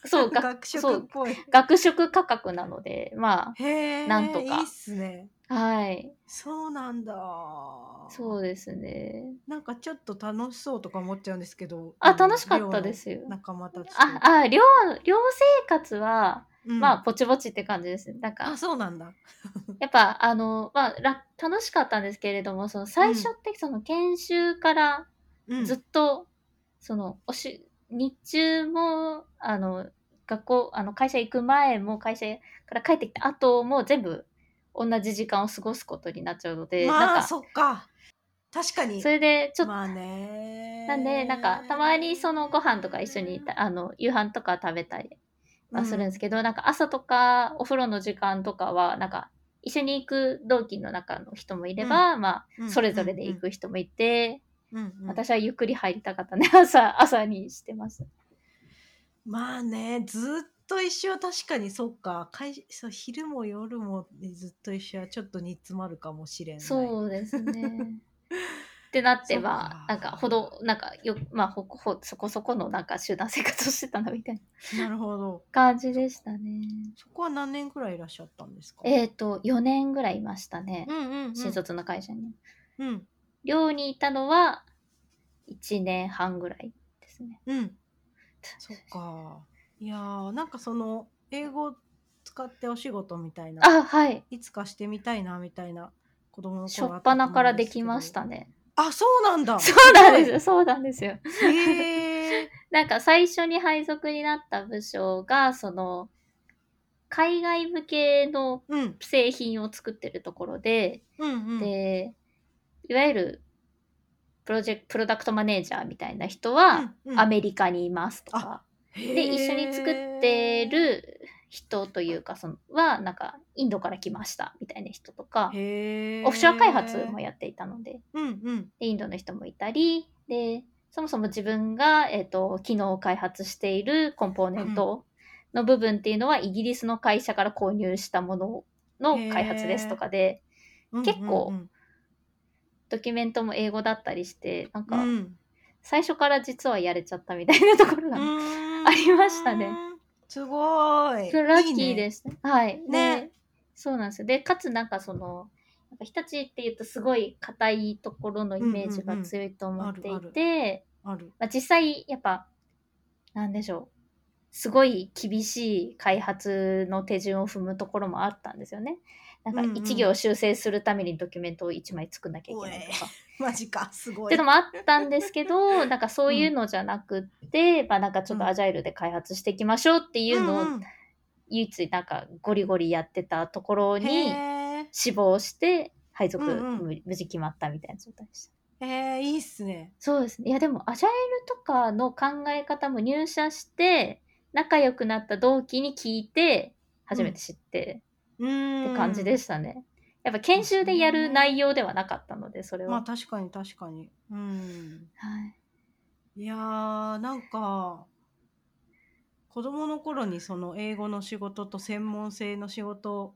そうが 学食っ学食価格なのでまへえなんとか。いいっすね。あはい。そうなんだ。そうですね。なんかちょっと楽しそうとか思っちゃうんですけどあ楽しかったですよ。仲間たちと。ああ寮寮生活は、うん。まあぼちぼちって感じですね。なんかあそうなんだ。やっぱあのまあら楽しかったんですけれどもその最初ってその研修からうん。ずっと、そのおし日中もあの学校あの会社行く前も会社から帰ってきた後も全部同じ時間を過ごすことになっちゃうので、まあなんかそっか。確かに。それでちょっと、まあね。なんでなんかたまにそのご飯とか一緒にあの夕飯とか食べたりはするんですけど、なんか朝とかお風呂の時間とかはなんか一緒に行く同期の中の人もいれば、まうん。あそれぞれで行く人もいて、うん。うん。私はゆっくり入りたかったね朝朝にしてます。まあねずっと一緒は確かにそっか会そう昼も夜もずっと一緒はちょっと煮詰まるかもしれないそうですね。ってなってはなんかほどなんかよまあほほそこそこのなんか集団生活をしてたなみたいななるほど感じでしたね。そこは何年くらいいらっしゃったんですか？えっ、と4年ぐらいいましたね。うんうんうん新卒の会社に。うん寮にいたのは1年半ぐらいですね。うんそっかいやーなんかその英語使ってお仕事みたいなあはい。いつかしてみたいなみたいな子供のしょっ頃あったと思うんぱなからでですけどきましたね。あそうなんだそうなんですよ。そうなんですよ。へえ なんか最初に配属になった部署がその海外向けのうん製品を作ってるところで、うんうんでいわゆるプロジェクプロダクトマネージャーみたいな人はうんうんアメリカにいますとか、で、一緒に作ってる人というか、その、は、なんか、インドから来ました、みたいな人とか、オフショア開発もやっていたので、うんうん。でインドの人もいたり、で、そもそも自分が、えっ、と、機能を開発しているコンポーネントの部分っていうのは、イギリスの会社から購入したものの開発ですとかで、結構うんドキュメントも英語だったりして、なんか、うん。うん最初から実はやれちゃったみたいなところが、うん、ありましたね。すごい。。ラッキーですす。はい。ねでそうなんですよ。で、かつなんかその、なんか日立っていうとすごい硬いところのイメージが強いと思っていて。まあ、実際やっぱ、なんでしょう。すごい厳しい開発の手順を踏むところもあったんですよね。なんかうんうん一行修正するためにドキュメントを1枚作んなきゃいけないとか。マジか、すごい。っていうのもあったんですけど、なんかそういうのじゃなくって、まあなんかちょっとアジャイルで開発していきましょうっていうのをうんうん唯一なんかゴリゴリやってたところに死亡して配属うんうん無無事決まったみたいな状態でした。へーいいっすね。そうですね。いやでもアジャイルとかの考え方も入社して仲良くなった同期に聞いて初めて知ってうん。って感じでしたね。やっぱ研修でやる内容ではなかったのでそれは。まあ確かに確かに。うん。はい、いやーなんか子供の頃にその英語の仕事と専門性の仕事を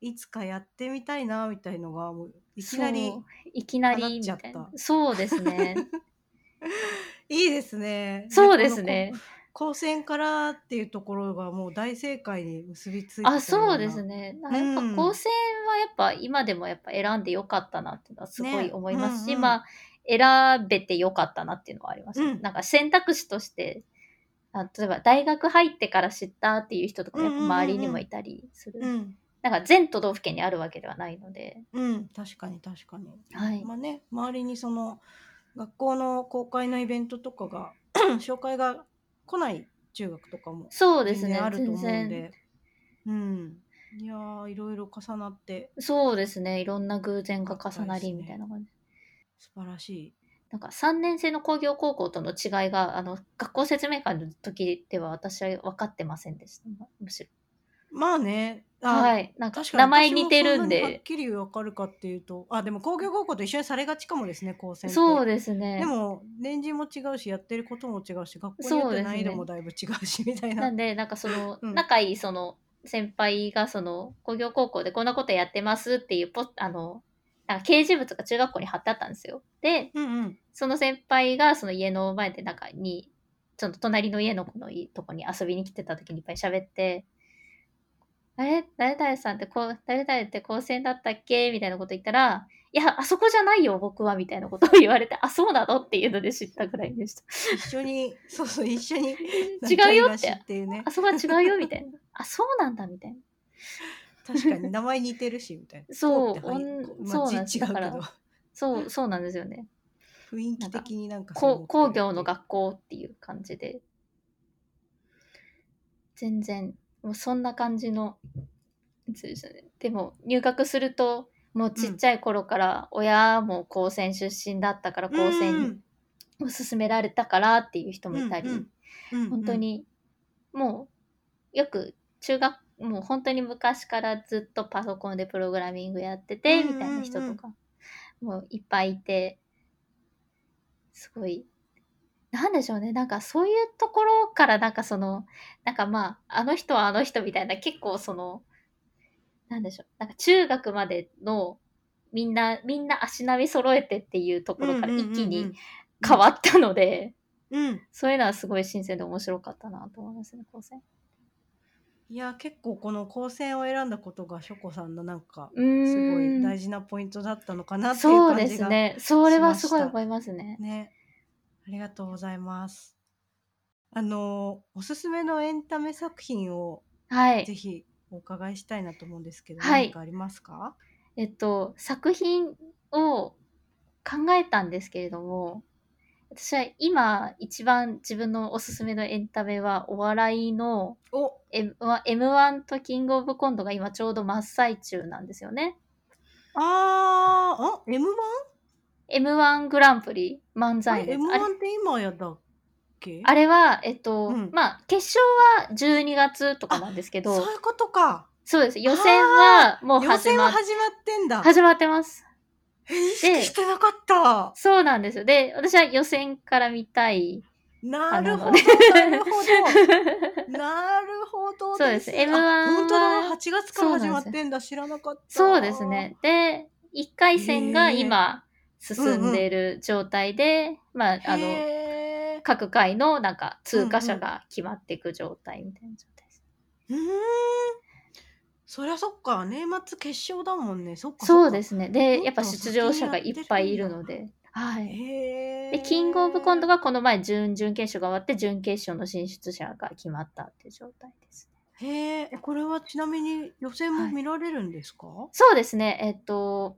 いつかやってみたいなみたいのがもういきなりそういきなりみ叶っちゃったたいな。そうですね。いいですね。そうですね。高専からっていうところがもう大正解に結びついてたよあ、そうです。ね。なやっぱうん高専はやっぱ今でもやっぱ選んでよかったなっていうのはすごいね思いますし、うんうんまあ選べてよかったなっていうのはあります、うんなんか選択肢として、あ例えば大学入ってから知ったっていう人とかもやっぱ周りにもいたりする。うん。なんか全都道府県にあるわけではないので。うん。確かに確かに。はい。まあね、周りにその学校の公開のイベントとかが 紹介が来ない中学とかもそうですね。あると思うんで。うん。いやーいろいろ重なってそうですね。いろんな偶然が重なりみたいな感じ。素晴らしい。なんか3年生の工業高校との違いが、あの、学校説明会の時では私は分かってませんでした。むしろ。まあね。あはい。なんか確かに名前似てるん私もそなにはっで。きりわかるかっていうと、あでも工業高校と一緒にされがちかもですね、高専って。そうですね。でも年次も違うしやってることも違うし学校によって難易度もだいぶ違うしみたいな。なんで、なんかその、うん仲いいその先輩がその工業高校でこんなことやってますっていうポあの、なんか掲示物が中学校に貼ってあったんですよ。で、うんうん。その先輩がその家の前でなんかに、その隣の家の子のいとこに遊びに来てた時にいっぱい喋って、あれ誰々さんってこう、誰々って高専だったっけ？みたいなこと言ったら、いや、あそこじゃないよ、僕は、みたいなことを言われて、あ、そうなの？っていうので知ったぐらいでした。一緒にそうそう一緒に 違うよってっていうね。あそこは違うよ、みたいな。あ、そうなんだ、みたいな。確かに名前似てるしみたいな。そうおんそうなんですだそう、そうなんですよね。雰囲気的になんか工業のが学校っていう感じで。全然、もうそんな感じの、そうですね。でも、入学すると、もうちっちゃい頃から、親も高専出身だったから、高専を勧められたからっていう人もいたり、本当に、もう、よく中学、もう本当に昔からずっとパソコンでプログラミングやってて、みたいな人とか、もういっぱいいて、すごい、なんでしょうね、なんかそういうところからなんかその、なんかまあ、あの人はあの人みたいな、結構その、なんでしょう、なんか中学までの、みんな、みんな足並み揃えてっていうところから一気に変わったので、うん。そういうのはすごい新鮮で面白かったなと思いますね、高専。いや結構この高専を選んだことがショコさんのなんかすごい大事なポイントだったのかなっていうそう感じがですね。それはすごいしました思いますね。ねありがとうございますあのおすすめのエンタメ作品をはい。ぜひお伺いしたいなと思うんですけど、はい何かありますか？えっと、作品を考えたんですけれども、私は今一番自分のおすすめのエンタメはお笑いのお M- M1 とキングオブコントが今ちょうど真っ最中なんですよね。あーあ M1? M1 グランプリ漫才のやつ。あれ M1 って今やだっけ？あれは、えっと、うんまあ、決勝は12月とかなんですけど、そういうことか。そうです。予選はもう予始まっ選は始まってんだ。始まってます。え意識してなかった。そうなんですよ。で、私は予選から見たい。なるほど、ななるほど。なるほどそうですあ M1 は本当だ、8月から始まってんだ。知らなかった。そうですね。。で、1回戦が今進んでる状態で、まあ、あの、へ各回のなんか通過者が決まっていく状態みたいな状態です。ーうーん。そりゃそっか、年末決勝だもんね。そっか。。そうですすね。で、やっぱ出場者がいっぱいいるので。はい。へで、キングオブコントが。がこの前準々決勝が終わって、準決勝の進出者が決まったっていう状態ですね。へえ、これはちなみに予選も見られるんですか、そうですね。えっと、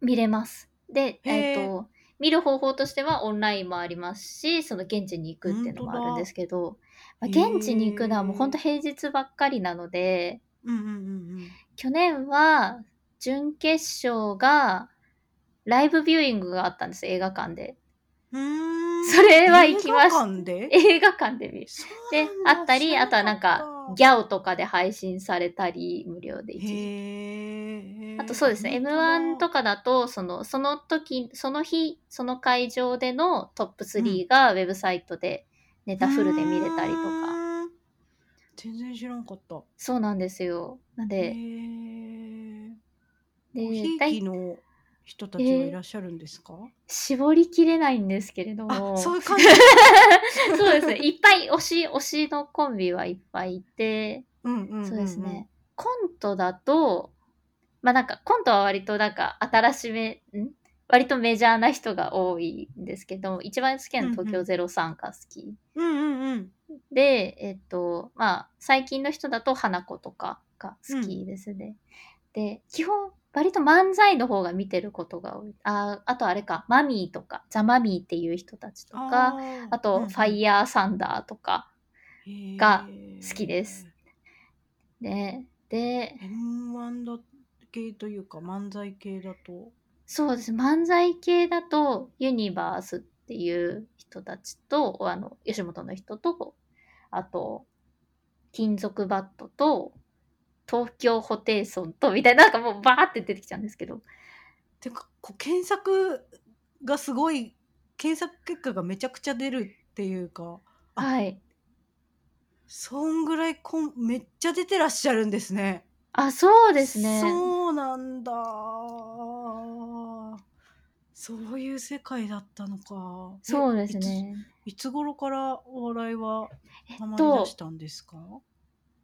見れます。で、えっと、見る方法としてはオンラインもありますし、その現地に行くっていうのもあるんですけど、まあ、現地に行くのはもう本当平日ばっかりなので、うんうんうん去年は準決勝がライブビューイングがあったんです映画館で。うん。それは行きまし映画館で？映画館で見る。であったり、あとはなんか、ギャオとかで配信されたり、無料で一時。あとそうですね、本当だ M1 とかだと、その、その時、その日、その会場でのトップ3がウェブサイトでネタフルで見れたりとうか。ーん全然知らんかった。そうなんですよ。なんへで、え。でごひいだいきの人たちはいらっしゃるんですか、絞りきれないんですけれどあ、も。そういう感じ。そうですね。いっぱい推し、推しのコンビはいっぱいいて、うんうんうんうんそうですね。。コントだと、まあなんか、コントは割となんか新しめ、ん？割とメジャーな人が多いんですけど、一番好きな東京03が好き。うんうんうん。で、えっと、まあ、最近の人だと花子とかが好きですね。で、基本、割と漫才の方が見てることが多い。あ、あとあれか、マミーとか、ザ・マミーっていう人たちとか、ーあと、ファイヤーサンダーとか、ーが好きです。ね。で、M1 だ系というか漫才系だと？そうです。漫才系だと、ユニバースっていう人たちと、あの、吉本の人と、あと、金属バットと、東京ホテイソンと、みたいな、なんかもうバーって出てきちゃうんですけど。てかこう検索がすごい検索結果がめちゃくちゃ出るっていうかあはい。そんぐらいこんめっちゃ出てらっしゃるんですね。あ、そうですね。そうなんだ。そういう世界だったのか。えそうですね。いつ。頃からお笑いはえハマりっと出し、たんですか？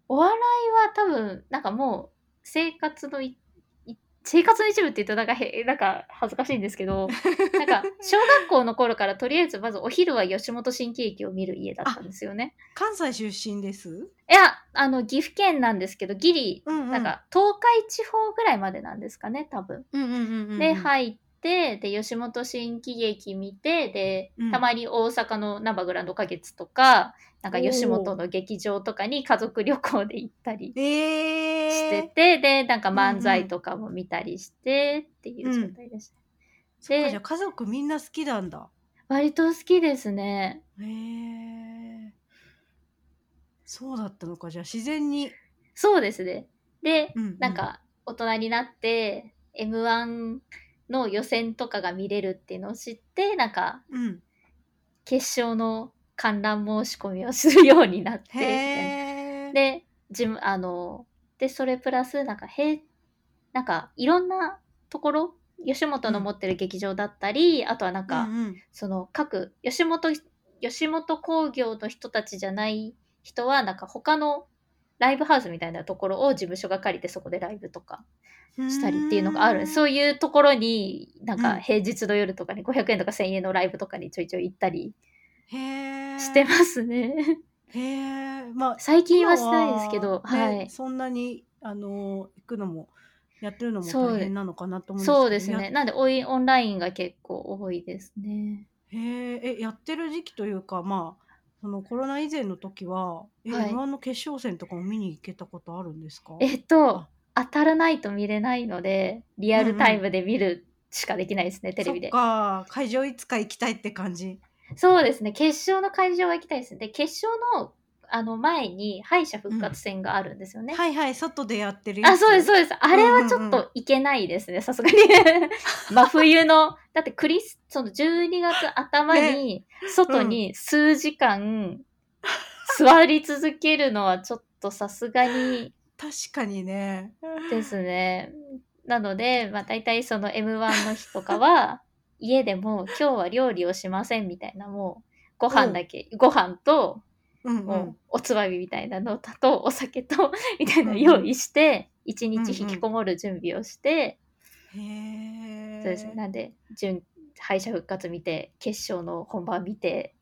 お笑いは多分、なんかもう、生活のい、い生活の一部って言うとなんかへ、なんか恥ずかしいんですけど、なんか、小学校の頃からとりあえずまずお昼は吉本新喜劇を見る家だったんですよね。関西出身です？いや、あの、岐阜県なんですけど、ギリ、うんうんなんか、東海地方ぐらいまでなんですかね、多分。で、入って、で、吉本新喜劇見て、でうん、たまに大阪のナンバーグランド花月とか、なんか吉本の劇場とかに家族旅行で行ったりえしてー、て、で、なんか漫才とかも見たりしてっていう状態でした。でそっかじゃあ家族みんな好きなんだ。割と好きですね。へえ。そうだったのかじゃあ自然に。そうですね。で、うんうんなんか大人になって M1 の予選とかが見れるっていうのを知って、なんかうん。決勝の観覧申し込みをするようになって。で、あの、で、それプラス、なんか、へなんか、いろんなところ、吉本の持ってる劇場だったり、あとはなんか、うんうんその各、吉本、吉本興業の人たちじゃない人は、なんか他のライブハウスみたいなところを事務所が借りてそこでライブとかしたりっていうのがある。そういうところに、なんうんか平日の夜とかに500円とか1000円のライブとかにちょいちょい行ったり。してますね。へえ。まあ、最近はしてないですけど、今はねはい。そんなに、あの、行くのも、やってるのも大変なのかなと思うんですけど。そうですね。なんでオイ、オンラインが結構多いですね。や。へえ、え、やってる時期というか、まあ、そのコロナ以前の時は、え、はい M1 の決勝戦とかも見に行けたことあるんですか？えっとあ、当たらないと見れないので、リアルタイムで見るしかできないですね、テレビでそっ。か、会場いつか行きたいって感じ。そうですね。決勝の会場は行きたいですね。で、決勝の、あの、前に敗者復活戦があるんですよね。はいはい、外でやってるやつあ、そうです、そうです。あれはちょっといけないですね、さすがに。真冬の、だってクリス、その12月頭に、外に数時間座り続けるのはちょっとさすがに確かにね。ですね。なので、まあ大体その M1 の日とかは、家でも今日は料理をしませんみたいな、もうご飯だけ、ご飯と、うんう。もうんおつまみみたいなのと、お酒と、みたいなの用意して、一日引きこもる準備をして、へえ。そうですね。なんで、準敗者復活見て、決勝の本番見て、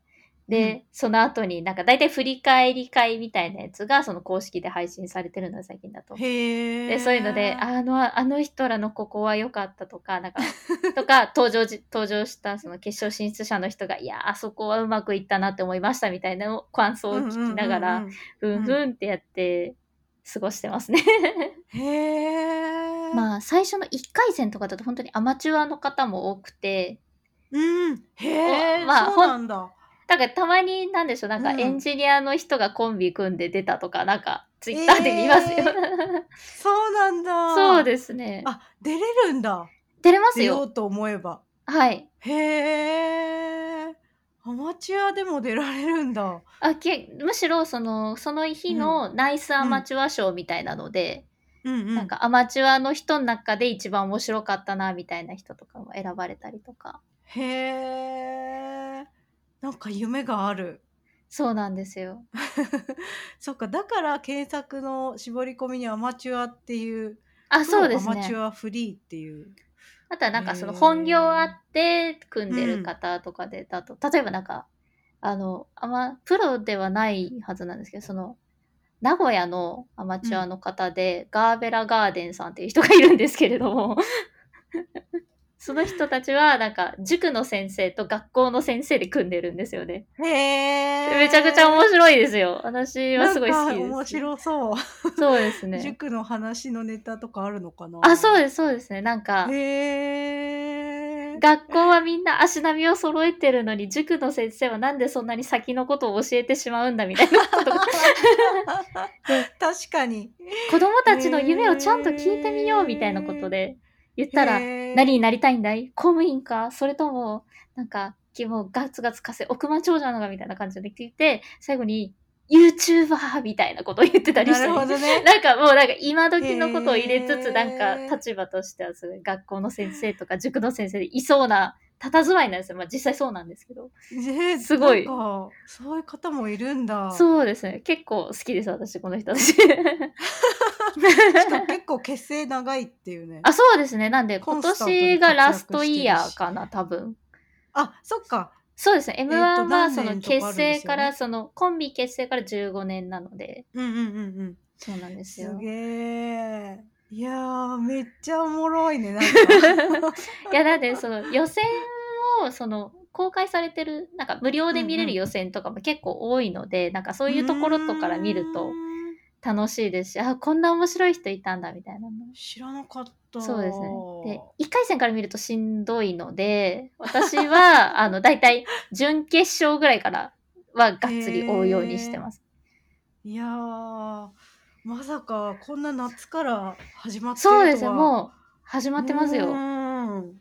で、うんその後になんか大体振り返り会みたいなやつがその公式で配信されてるの最近だと。で、そういうので、あの、あの人らのここは良かったとか、なんか、とか、登場じ、登場したその決勝進出者の人が、いやー、あそこはうまくいったなって思いましたみたいなの感想を聞きながら、うんうんふんふんってやって過ごしてますね。へえ。まあ、最初の1回戦とかだと本当にアマチュアの方も多くて、うん。へえ。まあそうなんだ。だからたまになんでしょう、なんかうんエンジニアの人がコンビ組んで出たとか、なんかツイッターで見ますよ。えそうなんだ。そうですね。あ、出れるんだ。出れますよ。出ようと思えば。はい。へえ。アマチュアでも出られるんだ。あけむしろそのその日のナイスアマチュア賞みたいなので、うんうん。なんかアマチュアの人の中で一番面白かったなみたいな人とかも選ばれたりとか。へえ。なんか夢がある。そうなんですよ。そっか、だから検索の絞り込みにアマチュアっていう、あ、そうですね。アマチュアフリーっていう。あとはなんかその本業あって組んでる方とかでだと、例えばなんか、あの、あんま、プロではないはずなんですけど、その、名古屋のアマチュアの方で、ガーベラガーデンさんっていう人がいるんですけれども、その人たちは、なんか、塾の先生と学校の先生で組んでるんですよね。へえ。めちゃくちゃ面白いですよ。私はすごい好きです。なんか面白そう。そうですね。塾の話のネタとかあるのかな？あ、そうでです、そうですね。なんか、へえ。学校はみんな足並みを揃えてるのに、塾の先生はなんでそんなに先のことを教えてしまうんだみたいなことが 確かに。子供たちの夢をちゃんと聞いてみようみたいなことで言ったら、何になりたいんだい？公務員か？それとも、なんか、もうガツガツ稼い、億万長者なのかみたいな感じで聞いて、最後に、YouTuber みたいなことを言ってたりしてなるほどね。なんかもうなんか今時のことを入れつつ、なんか立場としてはすごい学校の先生とか塾の先生でいそうな佇まいなんですよ。まあ実際そうなんですけど。ねすごいそういう方もいるんだ。そうですね。結構好きです、私、この人たち。結構結成長いっていうね。あ、そうですね。なんで今年がラストイヤーかな、多分。あ、そっか。そうですね。ーと M1 は何その結成から、そのコンビ結成から15年なので、うんうんうんうん。そうなんですよ。すげえ。いやー、めっちゃおもろいね、なんか。いや、だってその予選を、その、公開されてる、なんか無料で見れうんうんる予選とかも結構多いので、なんかそういうところとから見るとうーん楽しいですし、あ、こんな面白い人いたんだみたいなの。知らなかった。そうですね。で、1回戦から見るとしんどいので、私は、あの、だいたい準決勝ぐらいからはがっつり追うようにしてます。いやー、まさかこんな夏から始まってるとはそうですよ、もう始まってますよ。うーん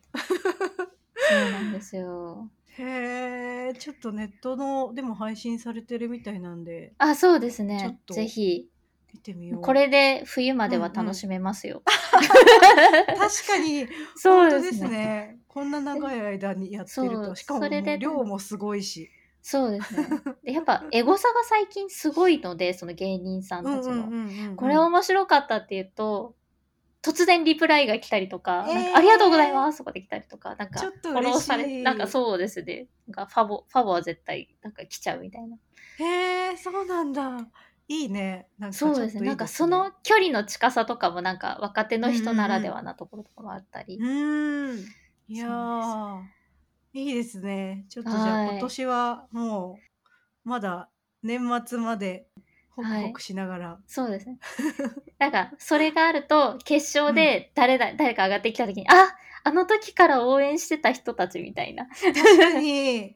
そうなんですよ。へえ、ちょっとネットのでも配信されてるみたいなんであ、そうですちょっね。とぜひ。見てみよう。これで冬までは楽しめますよ。確かにそうで本当ですすね。ね。こんな長い間にやってるそうと、しかもそれでもう量もすごいし。そうですね。でやっぱエゴサが最近すごいので、その芸人さんたちの。んこれ面白かったっていうと、突然リプライが来たりとか、えーなんかありがとうございますとかで来たりとか、なんかフォローされ、なんかそうですね。なんかファボ、ファボは絶対なんか来ちゃうみたいな。へえ、そうなんだ。いいね。なんかそうですね。なんかその距離の近さとかもなんか若手の人ならではなところとかもあったり。うーん。いやー、いいですね。ちょっとじゃはいあ今年はもう、まだ年末までホクホクしながら。そうですね。なんか、それがあると、決勝で誰だ、誰か上がってきた時に、ああの時から応援してた人たちみたいな。確かに、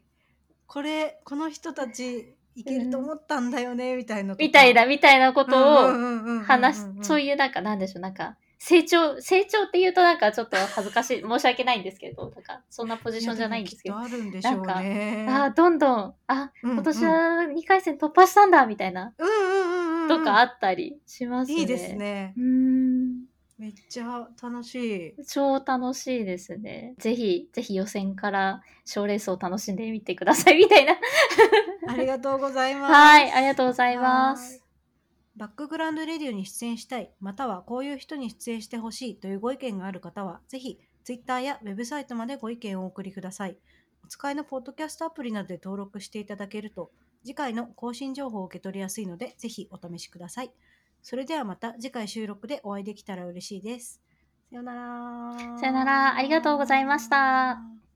これこの人たちいけると思ったんだよね、みたいなみたいな、みたいなことをを話す、そういいうなんか、なんでしょう、なんか、成長、成長って言うとなんかちょっと恥ずかしい、申し訳ないんですけど、なんか、そんなポジションじゃないんですけど、あるんでしょうね。あーどんどん、あ、うん今年は2回戦突破したんだ、みたいな、うんうんうんうんとかあったりしますね。いいです。ねう。ーん。めっちゃ楽しい。超楽しいですね。ぜひ、ぜひ予選から賞レースを楽しんでみてください、みたいな。ありがとうございます。はい、ありがとうございます。バックグラウンドレディオに出演したい、またはこういう人に出演してほしいというご意見がある方は、ぜひ Twitter やウェブサイトまでご意見をお送りください。お使いのポッドキャストアプリなどで登録していただけると、次回の更新情報を受け取りやすいので、ぜひお試しください。それではまた次回収録でお会いできたら嬉しいです。さよなら。さよならありがとうございました。